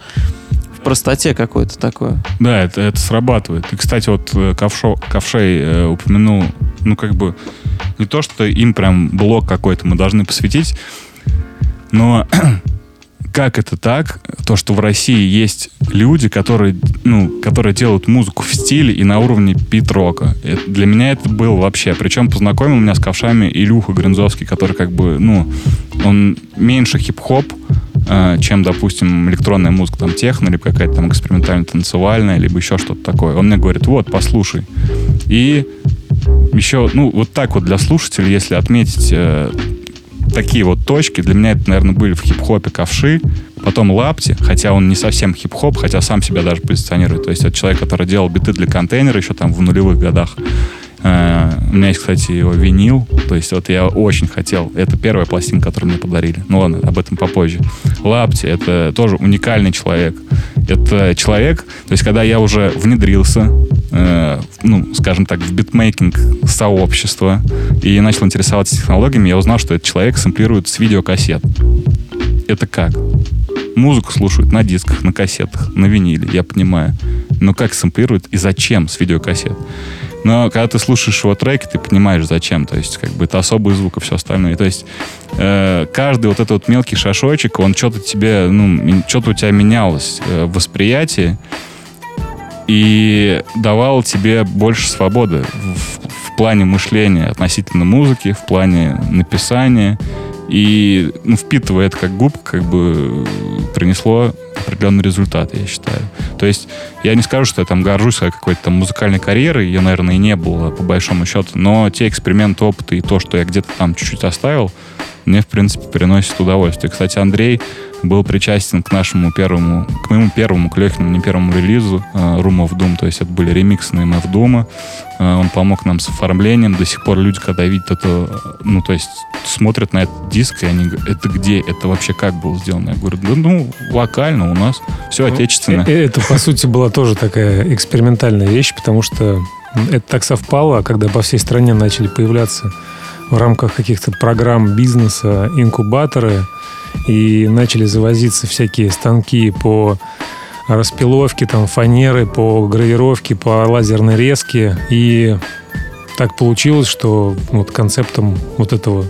Speaker 5: простоте какой-то такое.
Speaker 2: Да, это, это срабатывает. И, кстати, вот э, Ковшо, Ковшей э, упомянул, ну, как бы, не то, что им прям блок какой-то мы должны посвятить, но как это так, то, что в России есть люди, которые, ну, которые делают музыку в стиле и на уровне пит-рока. Для меня это было вообще. Причем познакомил меня с ковшами Илюха Гринзовский, который как бы, ну, он меньше хип-хоп, чем, допустим, электронная музыка, там, техно, либо какая-то там экспериментально-танцевальная, либо еще что-то такое. Он мне говорит, вот, послушай. И еще, ну, вот так вот для слушателей, если отметить э, такие вот точки, для меня это, наверное, были в хип-хопе ковши, потом лапти, хотя он не совсем хип-хоп, хотя сам себя даже позиционирует. То есть это человек, который делал биты для контейнера еще там в нулевых годах. Э, У меня есть, кстати, его винил. То есть вот я очень хотел. Это первая пластинка, которую мне подарили. Ну ладно, об этом попозже. Лапти — это тоже уникальный человек. Это человек, то есть когда я уже внедрился, э, ну, скажем так, в битмейкинг сообщества и начал интересоваться технологиями, я узнал, что этот человек сэмплирует с видеокассет. Это как? Музыку слушают на дисках, на кассетах, на виниле, я понимаю. Но как сэмплируют и зачем с видеокассет? Но когда ты слушаешь его треки, ты понимаешь, зачем. То есть, как бы это особый звук и все остальное. То есть, э, каждый вот этот вот мелкий шашочек, он что-то тебе, ну, что-то у тебя менялось э, восприятии и давал тебе больше свободы в, в плане мышления относительно музыки, в плане написания. И ну, впитывая это как губка, как бы принесло определенный результат, я считаю. То есть я не скажу, что я там горжусь своей какой-то там музыкальной карьерой, ее, наверное, и не было, по большому счету, но те эксперименты, опыты и то, что я где-то там чуть-чуть оставил, мне, в принципе, приносит удовольствие. Кстати, Андрей был причастен к нашему первому, к моему первому, к Лехиному, не первому релизу э, Room of Doom, то есть это были ремиксы на MF Doom. Э, Он помог нам с оформлением. До сих пор люди, когда видят это, э, ну, то есть смотрят на этот диск, и они говорят, это где? Это вообще как было сделано? Я говорю, да, ну, локально у нас. Все отечественно.
Speaker 1: Э, э, Это, по сути, была тоже такая экспериментальная вещь, потому что это так совпало, когда по всей стране начали появляться в рамках каких-то программ бизнеса инкубаторы, и начали завозиться всякие станки по распиловке, там, фанеры, по гравировке, по лазерной резке. И так получилось, что вот концептом вот этого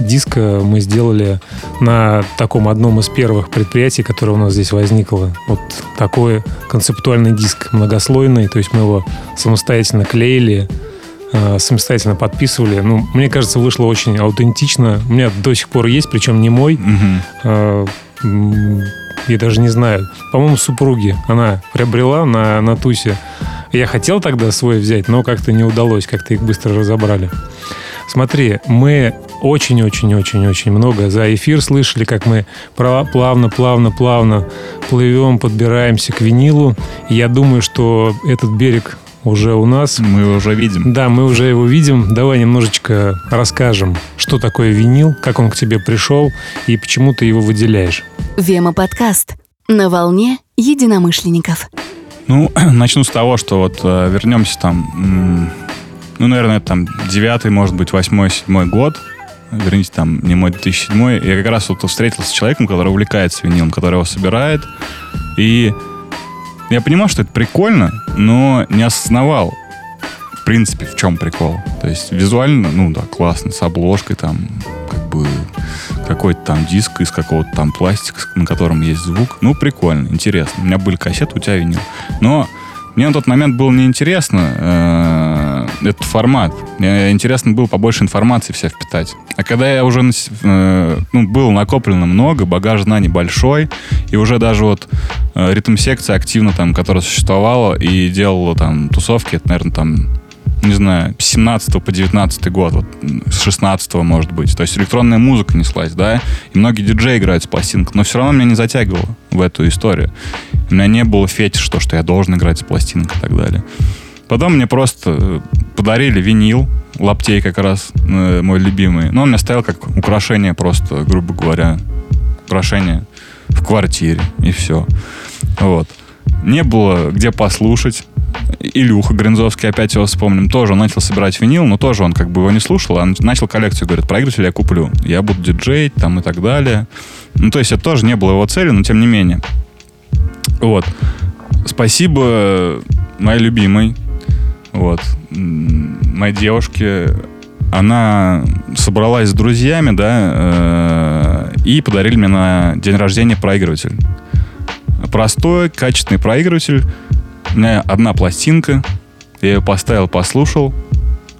Speaker 1: диска мы сделали на таком одном из первых предприятий, которое у нас здесь возникло. Вот такой концептуальный диск многослойный, то есть мы его самостоятельно клеили, э, самостоятельно подписывали. Ну, мне кажется, вышло очень аутентично. У меня до сих пор есть, причем не мой. Э, Я даже не знаю. По-моему, супруги она приобрела на, на тусе. Я хотел тогда свой взять, но как-то не удалось, как-то их быстро разобрали. Смотри, мы очень-очень-очень-очень много за эфир слышали, как мы плавно-плавно-плавно плывем, подбираемся к винилу. Я думаю, что этот берег уже у нас.
Speaker 2: Мы его уже видим.
Speaker 1: Да, мы уже его видим. Давай немножечко расскажем, что такое винил, как он к тебе пришел и почему ты его выделяешь.
Speaker 3: Вема подкаст. На волне единомышленников.
Speaker 2: Ну, начну с того, что вот э, вернемся там, ну, наверное, там девятый, может быть, восьмой, седьмой год. Верните, там, не мой 2007 Я как раз вот встретился с человеком, который увлекается винилом, который его собирает. И я понимал, что это прикольно, но не осознавал, в принципе, в чем прикол. То есть визуально, ну да, классно, с обложкой там, как бы какой-то там диск из какого-то там пластика, на котором есть звук. Ну, прикольно, интересно. У меня были кассеты, у тебя винил. Но мне на тот момент было неинтересно э, этот формат. Интересно было побольше информации вся впитать. А когда я уже э, ну, было накоплено много, багаж знаний большой, и уже даже вот э, ритм-секция активно там, которая существовала и делала там тусовки, это, наверное, там не знаю, с 17 по 19 год, вот, с 16 может быть. То есть электронная музыка неслась, да, и многие диджеи играют с пластинкой, но все равно меня не затягивало в эту историю. У меня не было фетиш, то, что я должен играть с пластинкой и так далее. Потом мне просто э, подарили винил, лаптей как раз э, мой любимый. Но он меня ставил как украшение просто, грубо говоря. Украшение в квартире. И все. Вот. Не было где послушать. Илюха Гринзовский, опять его вспомним, тоже начал собирать винил, но тоже он как бы его не слушал, а начал коллекцию, говорит, проигрыватель я куплю, я буду диджеить там и так далее. Ну, то есть это тоже не было его целью, но тем не менее. Вот. Спасибо моей любимой, вот, моей девушке. Она собралась с друзьями, да, э, и подарили мне на день рождения проигрыватель. Простой, качественный проигрыватель. У меня одна пластинка. Я ее поставил, послушал.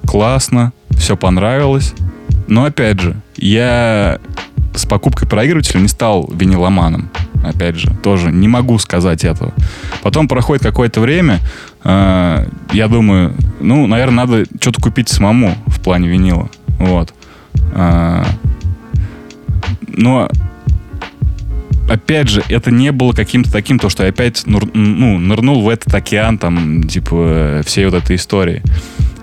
Speaker 2: Классно. Все понравилось. Но опять же, я с покупкой проигрывателя не стал виниломаном. Опять же, тоже не могу сказать этого. Потом проходит какое-то время, э, я думаю, ну, наверное, надо что-то купить самому в плане винила. Вот. Э, но опять же, это не было каким-то таким, то, что я опять нур, ну, нырнул в этот океан, там, типа, всей вот этой истории.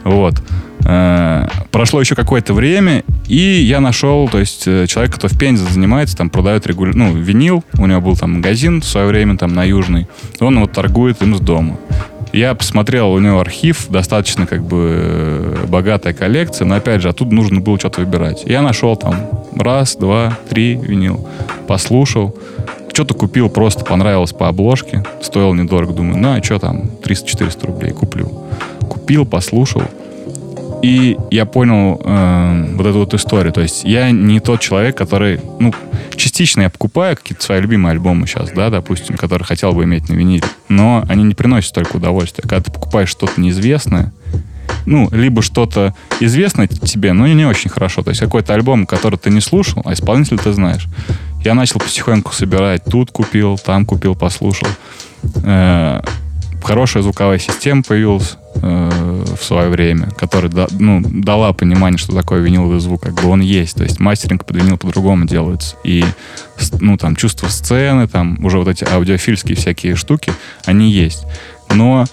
Speaker 2: Вот. Э, прошло еще какое-то время, и я нашел, то есть, человек, кто в Пензе занимается, там, продает регулярно, ну, винил, у него был там магазин в свое время, там, на Южной, он вот торгует им с дома. Я посмотрел, у него архив, достаточно как бы э, богатая коллекция, но опять же, оттуда нужно было что-то выбирать. Я нашел там раз, два, три винил, послушал, что-то купил, просто понравилось по обложке, стоило недорого, думаю, ну, а что там, 300-400 рублей куплю. Купил, послушал, и я понял э, вот эту вот историю. То есть я не тот человек, который, ну, частично я покупаю какие-то свои любимые альбомы сейчас, да, допустим, которые хотел бы иметь на виниле, но они не приносят столько удовольствия. Когда ты покупаешь что-то неизвестное, ну, либо что-то известное тебе, но не очень хорошо. То есть какой-то альбом, который ты не слушал, а исполнитель ты знаешь. Я начал потихоньку собирать. Тут купил, там купил, послушал. Э, хорошая звуковая система появилась э, в свое время, которая да, ну, дала понимание, что такое виниловый звук, как бы он есть. То есть мастеринг под винил по-другому делается. И ну, там, чувство сцены, там, уже вот эти аудиофильские всякие штуки, они есть. Но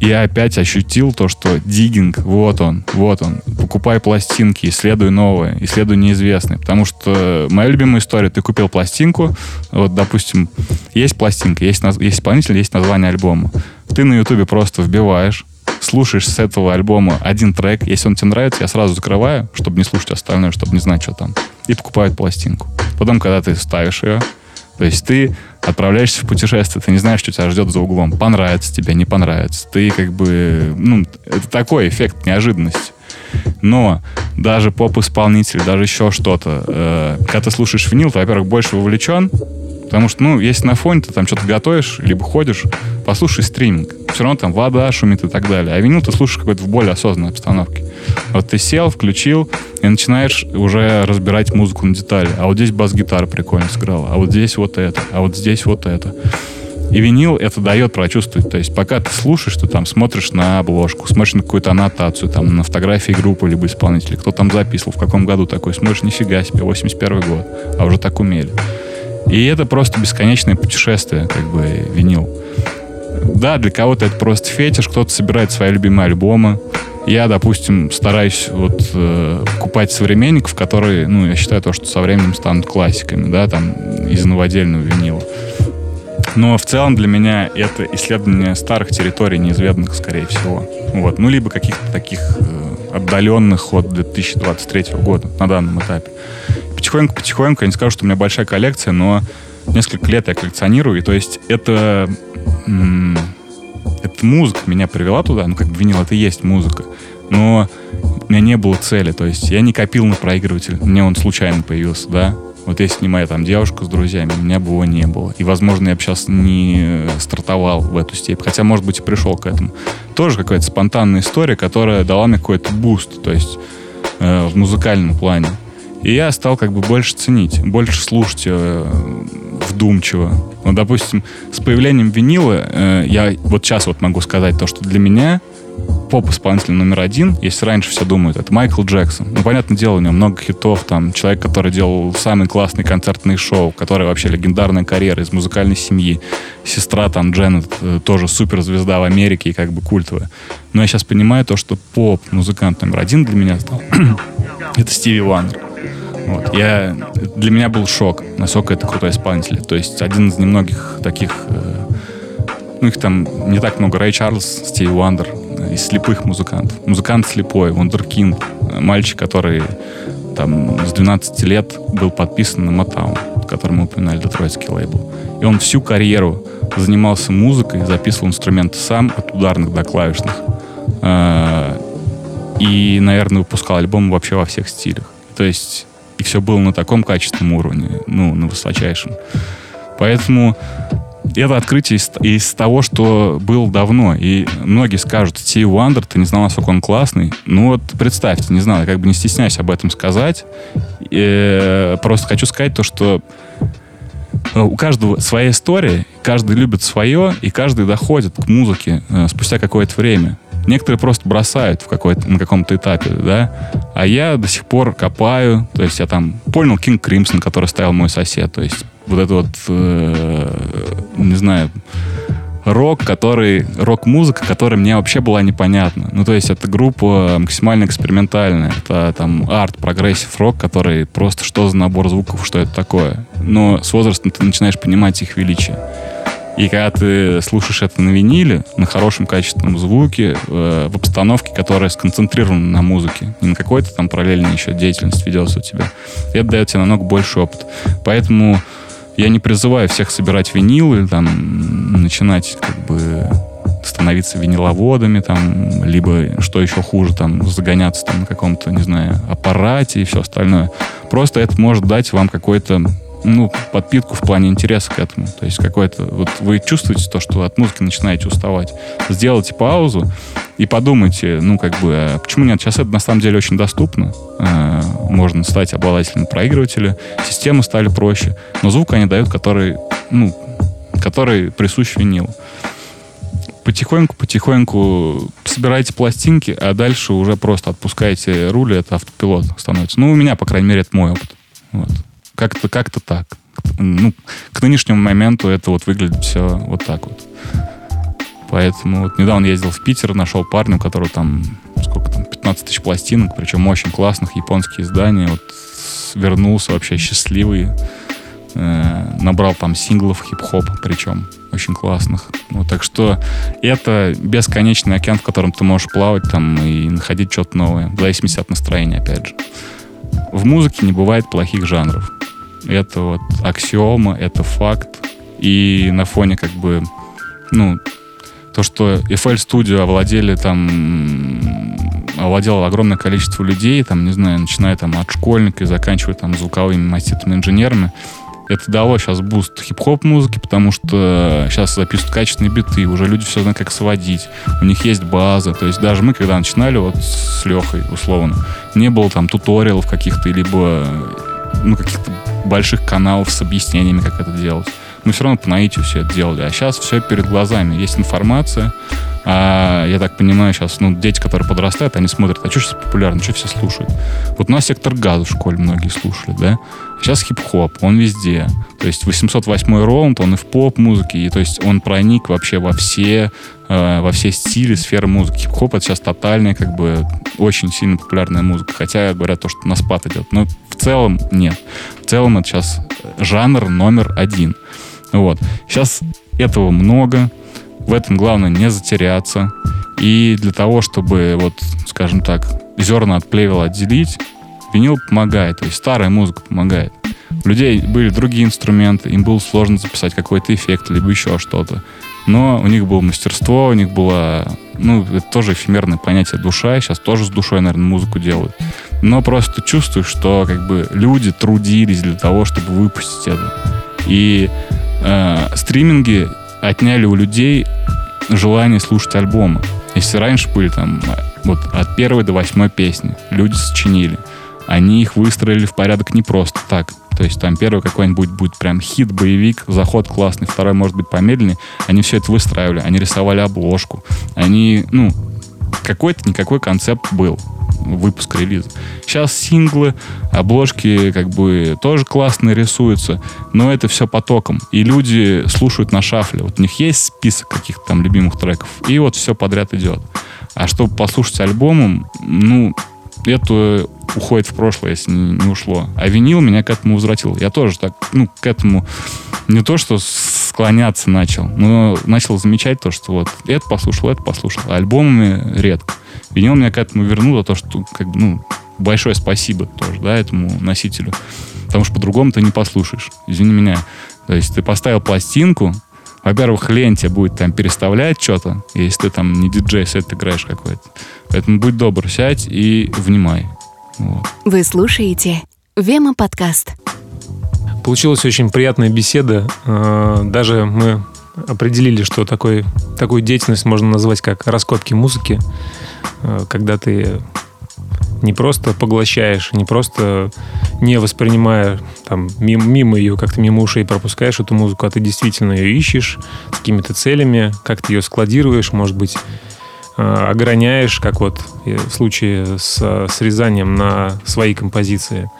Speaker 2: я опять ощутил то, что диггинг, вот он, вот он. Покупай пластинки, исследуй новое, исследуй неизвестное. Потому что моя любимая история, ты купил пластинку, вот, допустим, есть пластинка, есть, есть исполнитель, есть название альбома. Ты на ютубе просто вбиваешь, слушаешь с этого альбома один трек, если он тебе нравится, я сразу закрываю, чтобы не слушать остальное, чтобы не знать, что там, и покупаю пластинку. Потом, когда ты ставишь ее, то есть ты отправляешься в путешествие, ты не знаешь, что тебя ждет за углом. Понравится тебе, не понравится. Ты как бы... Ну, это такой эффект неожиданности. Но даже поп-исполнитель, даже еще что-то, э, когда ты слушаешь винил, ты, во-первых, больше вовлечен, Потому что, ну, если на фоне ты там что-то готовишь, либо ходишь, послушай стриминг. Все равно там вода шумит и так далее. А винил ты слушаешь какой-то в более осознанной обстановке. Вот ты сел, включил, и начинаешь уже разбирать музыку на детали. А вот здесь бас-гитара прикольно сыграла, а вот здесь вот это, а вот здесь вот это. И винил это дает прочувствовать. То есть пока ты слушаешь, ты там смотришь на обложку, смотришь на какую-то аннотацию, там на фотографии группы либо исполнителя, кто там записывал, в каком году такой, смотришь, нифига себе, 81 год, а уже так умели. И это просто бесконечное путешествие, как бы, винил. Да, для кого-то это просто фетиш, кто-то собирает свои любимые альбомы. Я, допустим, стараюсь вот э, покупать современников, которые, ну, я считаю то, что со временем станут классиками, да, там, из новодельного винила. Но в целом для меня это исследование старых территорий, неизведанных, скорее всего. Вот. Ну, либо каких-то таких э, отдаленных от 2023 года на данном этапе потихоньку-потихоньку, я не скажу, что у меня большая коллекция, но несколько лет я коллекционирую, и то есть это, это музыка меня привела туда, ну как бы винил, это и есть музыка, но у меня не было цели, то есть я не копил на проигрыватель, мне он случайно появился, да, вот если не моя там девушка с друзьями, у меня бы его не было. И, возможно, я бы сейчас не стартовал в эту степь. Хотя, может быть, и пришел к этому. Тоже какая-то спонтанная история, которая дала мне какой-то буст, то есть э, в музыкальном плане. И я стал как бы больше ценить, больше слушать э, вдумчиво. Ну, допустим, с появлением винила э, я вот сейчас вот могу сказать то, что для меня поп-исполнитель номер один, если раньше все думают, это Майкл Джексон. Ну, понятное дело, у него много хитов, там, человек, который делал самые классные концертные шоу, который вообще легендарная карьера из музыкальной семьи. Сестра там Дженнет э, тоже суперзвезда в Америке и как бы культовая. Но я сейчас понимаю то, что поп-музыкант номер один для меня стал это Стиви Уандер. Вот. Я, для меня был шок, насколько это крутой исполнитель. То есть один из немногих таких э, ну, их там не так много. Рэй Чарльз, Стиви Уандер, э, из слепых музыкантов. Музыкант слепой, Вундеркинд, э, мальчик, который там с 12 лет был подписан на Мотаун, который мы упоминали, детройтский лейбл. И он всю карьеру занимался музыкой, записывал инструменты сам, от ударных до клавишных. Э, и, наверное, выпускал альбомы вообще во всех стилях. То есть и все было на таком качественном уровне, ну, на высочайшем. Поэтому это открытие из, из того, что был давно. И многие скажут, Стив Уандер, ты не знал, насколько он классный. Ну вот представьте, не знаю, как бы не стесняюсь об этом сказать. И, просто хочу сказать то, что э, у каждого своя история, каждый любит свое, и каждый доходит к музыке э, спустя какое-то время. Некоторые просто бросают в какой-то, на каком-то этапе, да. А я до сих пор копаю. То есть я там понял King Crimson, который ставил мой сосед. То есть вот это вот, э, не знаю, рок, который, рок-музыка, которая мне вообще была непонятна. Ну, то есть это группа максимально экспериментальная. Это там арт, прогрессив рок, который просто что за набор звуков, что это такое. Но с возрастом ты начинаешь понимать их величие. И когда ты слушаешь это на виниле, на хорошем качественном звуке, э, в обстановке, которая сконцентрирована на музыке, не на какой-то там параллельной еще деятельность ведется у тебя, это дает тебе намного больше опыт. Поэтому я не призываю всех собирать винилы, там, начинать как бы становиться виниловодами, там, либо, что еще хуже, там, загоняться там на каком-то, не знаю, аппарате и все остальное. Просто это может дать вам какой-то ну, подпитку в плане интереса к этому. То есть какой-то... Вот вы чувствуете то, что от музыки начинаете уставать. Сделайте паузу и подумайте, ну, как бы, а почему нет? Сейчас это на самом деле очень доступно. Э, можно стать обладателем проигрывателя. Системы стали проще. Но звук они дают, который, ну, который присущ винилу потихоньку-потихоньку собираете пластинки, а дальше уже просто отпускаете руль, это автопилот становится. Ну, у меня, по крайней мере, это мой опыт. Вот. Как-то как так. Ну, к нынешнему моменту это вот выглядит все вот так вот. Поэтому вот недавно ездил в Питер, нашел парня, у которого там, сколько там, 15 тысяч пластинок, причем очень классных, японские издания. Вот вернулся вообще счастливый. Э, набрал там синглов хип-хоп, причем очень классных. Вот, так что это бесконечный океан, в котором ты можешь плавать там и находить что-то новое, в зависимости от настроения, опять же. В музыке не бывает плохих жанров. Это вот аксиома, это факт. И на фоне как бы, ну, то, что FL Studio овладели там овладело огромное количество людей, там, не знаю, начиная там от школьника и заканчивая там звуковыми маститыми инженерами, это дало сейчас буст хип-хоп музыки, потому что сейчас записывают качественные биты, уже люди все знают, как сводить, у них есть база, то есть даже мы, когда начинали вот с Лехой, условно, не было там туториалов каких-то, либо ну, каких-то больших каналов с объяснениями, как это делать. Мы все равно по наитию все это делали. А сейчас все перед глазами. Есть информация. А, я так понимаю, сейчас ну, дети, которые подрастают, они смотрят, а что сейчас популярно, что все слушают. Вот у нас сектор газа в школе многие слушали, да? Сейчас хип-хоп, он везде. То есть 808 раунд, он и в поп-музыке, и то есть он проник вообще во все, э, во все стили, сферы музыки. Хип-хоп это сейчас тотальная, как бы, очень сильно популярная музыка. Хотя говорят то, что на спад идет. Но в целом нет. В целом это сейчас жанр номер один. Вот. Сейчас этого много. В этом главное не затеряться. И для того, чтобы, вот, скажем так, зерна от плевела отделить, винил помогает, то есть старая музыка помогает. У людей были другие инструменты, им было сложно записать какой-то эффект, либо еще что-то. Но у них было мастерство, у них было... Ну, это тоже эфемерное понятие душа. Сейчас тоже с душой, наверное, музыку делают. Но просто чувствую, что как бы люди трудились для того, чтобы выпустить это. И э, стриминги отняли у людей желание слушать альбомы. Если раньше были там вот от первой до восьмой песни люди сочинили, они их выстроили в порядок не просто так. То есть там первый какой-нибудь будет прям хит, боевик, заход классный, второй может быть помедленнее. Они все это выстраивали, они рисовали обложку, они, ну, какой-то никакой концепт был выпуск релиза. Сейчас синглы, обложки как бы тоже классные рисуются, но это все потоком. И люди слушают на шафле. Вот у них есть список каких-то там любимых треков, и вот все подряд идет. А чтобы послушать альбомом, ну, это уходит в прошлое, если не, не ушло. А винил меня к этому возвратил. Я тоже так, ну, к этому не то, что склоняться начал, но начал замечать то, что вот это послушал, это послушал. А альбомами редко. Винил меня к этому вернул за то, что, как, ну, большое спасибо тоже, да, этому носителю. Потому что по-другому ты не послушаешь. Извини меня. То есть ты поставил пластинку, во-первых, лень тебе будет там переставлять что-то, если ты там не диджей, сет играешь какой-то. Поэтому будь добр, сядь и внимай. Вот.
Speaker 3: Вы слушаете Вема подкаст.
Speaker 1: Получилась очень приятная беседа. А, даже мы определили, что такой, такую деятельность можно назвать как раскопки музыки, а, когда ты не просто поглощаешь, не просто не воспринимая там мимо, мимо ее, как-то мимо ушей пропускаешь эту музыку, а ты действительно ее ищешь с какими-то целями, как ты ее складируешь, может быть, э, ограняешь, как вот в случае с срезанием на свои композиции.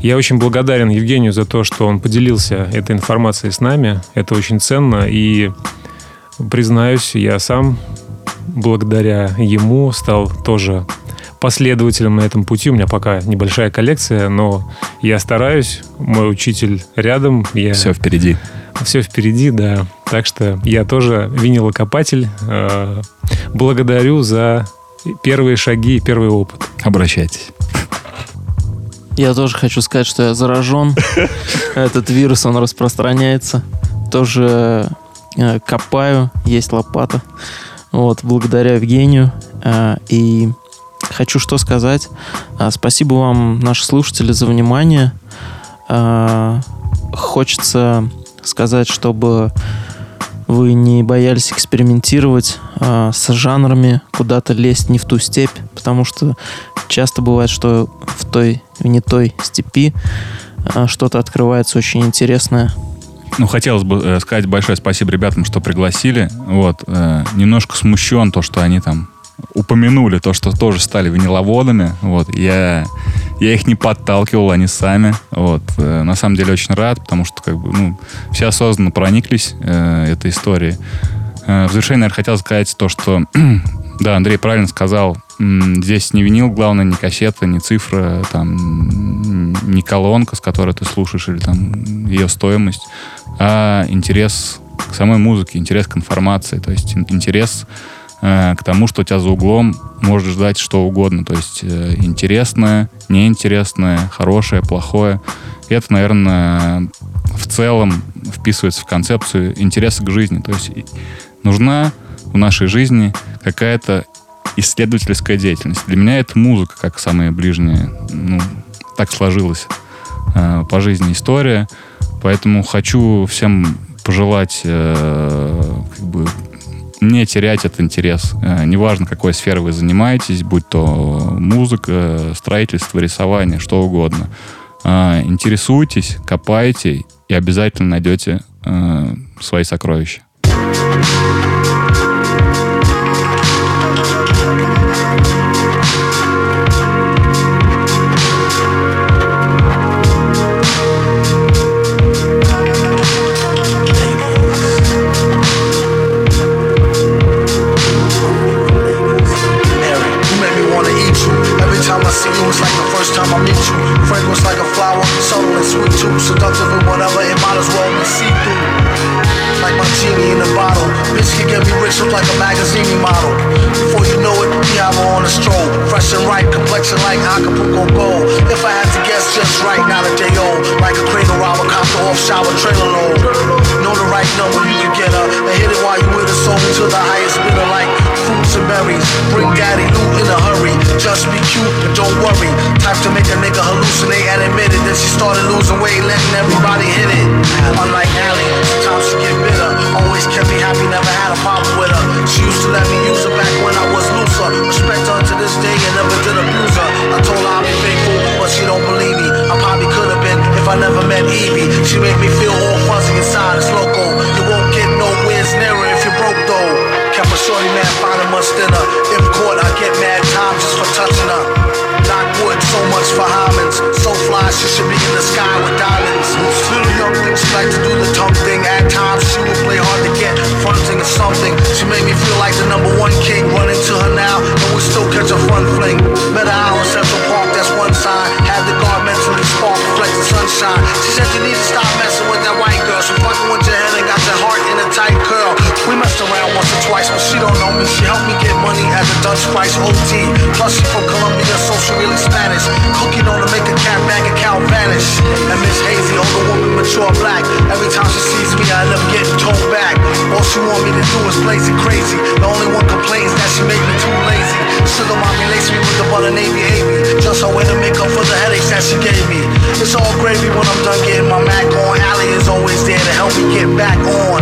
Speaker 1: Я очень благодарен Евгению за то, что он поделился этой информацией с нами. Это очень ценно. И признаюсь, я сам благодаря ему стал тоже последователем на этом пути. У меня пока небольшая коллекция, но я стараюсь. Мой учитель рядом. Я...
Speaker 2: Все впереди.
Speaker 1: Все впереди, да. Так что я тоже винилокопатель. Э, благодарю за первые шаги и первый опыт.
Speaker 2: Обращайтесь.
Speaker 5: Я тоже хочу сказать, что я заражен. Этот вирус, он распространяется. Тоже э, копаю, есть лопата. Вот, благодаря Евгению. Э, и хочу что сказать. А, спасибо вам, наши слушатели, за внимание. А, хочется сказать, чтобы вы не боялись экспериментировать а, с жанрами, куда-то лезть не в ту степь, потому что часто бывает, что в той, в не той степи что-то открывается очень интересное.
Speaker 2: Ну, хотелось бы э, сказать большое спасибо ребятам, что пригласили. Вот, э, немножко смущен то, что они там упомянули то, что тоже стали виниловодами. Вот, я, я их не подталкивал, они сами. Вот, э, на самом деле очень рад, потому что как бы, ну, все осознанно прониклись э, этой историей. Э, в завершение, наверное, хотел сказать то, что да, Андрей правильно сказал, здесь не винил, главное, не кассета, не цифра, там, не колонка, с которой ты слушаешь, или там ее стоимость, а интерес к самой музыке, интерес к информации, то есть интерес Э, к тому, что тебя за углом может ждать что угодно. То есть э, интересное, неинтересное, хорошее, плохое. Это, наверное, в целом вписывается в концепцию интереса к жизни. То есть нужна в нашей жизни какая-то исследовательская деятельность. Для меня это музыка, как самая ближняя. Ну, так сложилась э, по жизни история. Поэтому хочу всем пожелать э, как бы не терять этот интерес. Э, неважно, какой сферой вы занимаетесь, будь то музыка, строительство, рисование, что угодно. Э, интересуйтесь, копайте и обязательно найдете э, свои сокровища.
Speaker 6: whatever, it might as well be see through. Like martini in a bottle. Bitch can get me rich, look like a magazine model. Before you know it, we have her on a stroll. Fresh and ripe, complexion like Acapulco gold. If I had to guess just right, Now that they old. Like a cradle, I would cop the off shower trailer load. Know the right number, you can get her. And hit it while you with her, sold to the highest bidder like fruits and berries. Bring daddy loot in a hurry. Just be cute but don't worry. Time to make a nigga hallucinate and admit it. Then she started losing weight, letting everybody hit it. Unlike Allie, sometimes she get bitter. Always kept me happy, never had a problem with her. She used to let me use her back when I was looser. Respect her to this day and never did abuse her. I told her I'd be faithful, but she don't believe me. I probably could have been if I never met Evie. She made me feel she should be in the sky with diamonds. Little young thing, she like to do the tongue thing. At times, she will play hard to get, fronting or something. She made me feel like the number one king. Run into her now, and we still catch a fun fling. Met her out in Central Park, that's one sign. Had the guard mentally spark, reflect the sunshine. She said you need to stop messing with that white girl. She fucking with your head and got your heart in a tight curl. We messed around once or twice, but she don't know me. She helped Dutch price OT. Plus she from Colombia, so she really Spanish. Cooking on to make a cat bank account vanish. And Miss Hazy, older woman, mature black. Every time she sees me, I end up getting told back. All she want me to do is blaze it crazy. The only one complains that she made me too lazy. Sugar mommy lace me with the butter navy Amy. Just a way to make up for the headaches that she gave me. It's all gravy when I'm done getting my Mac on. Allie is always there to help me get back on.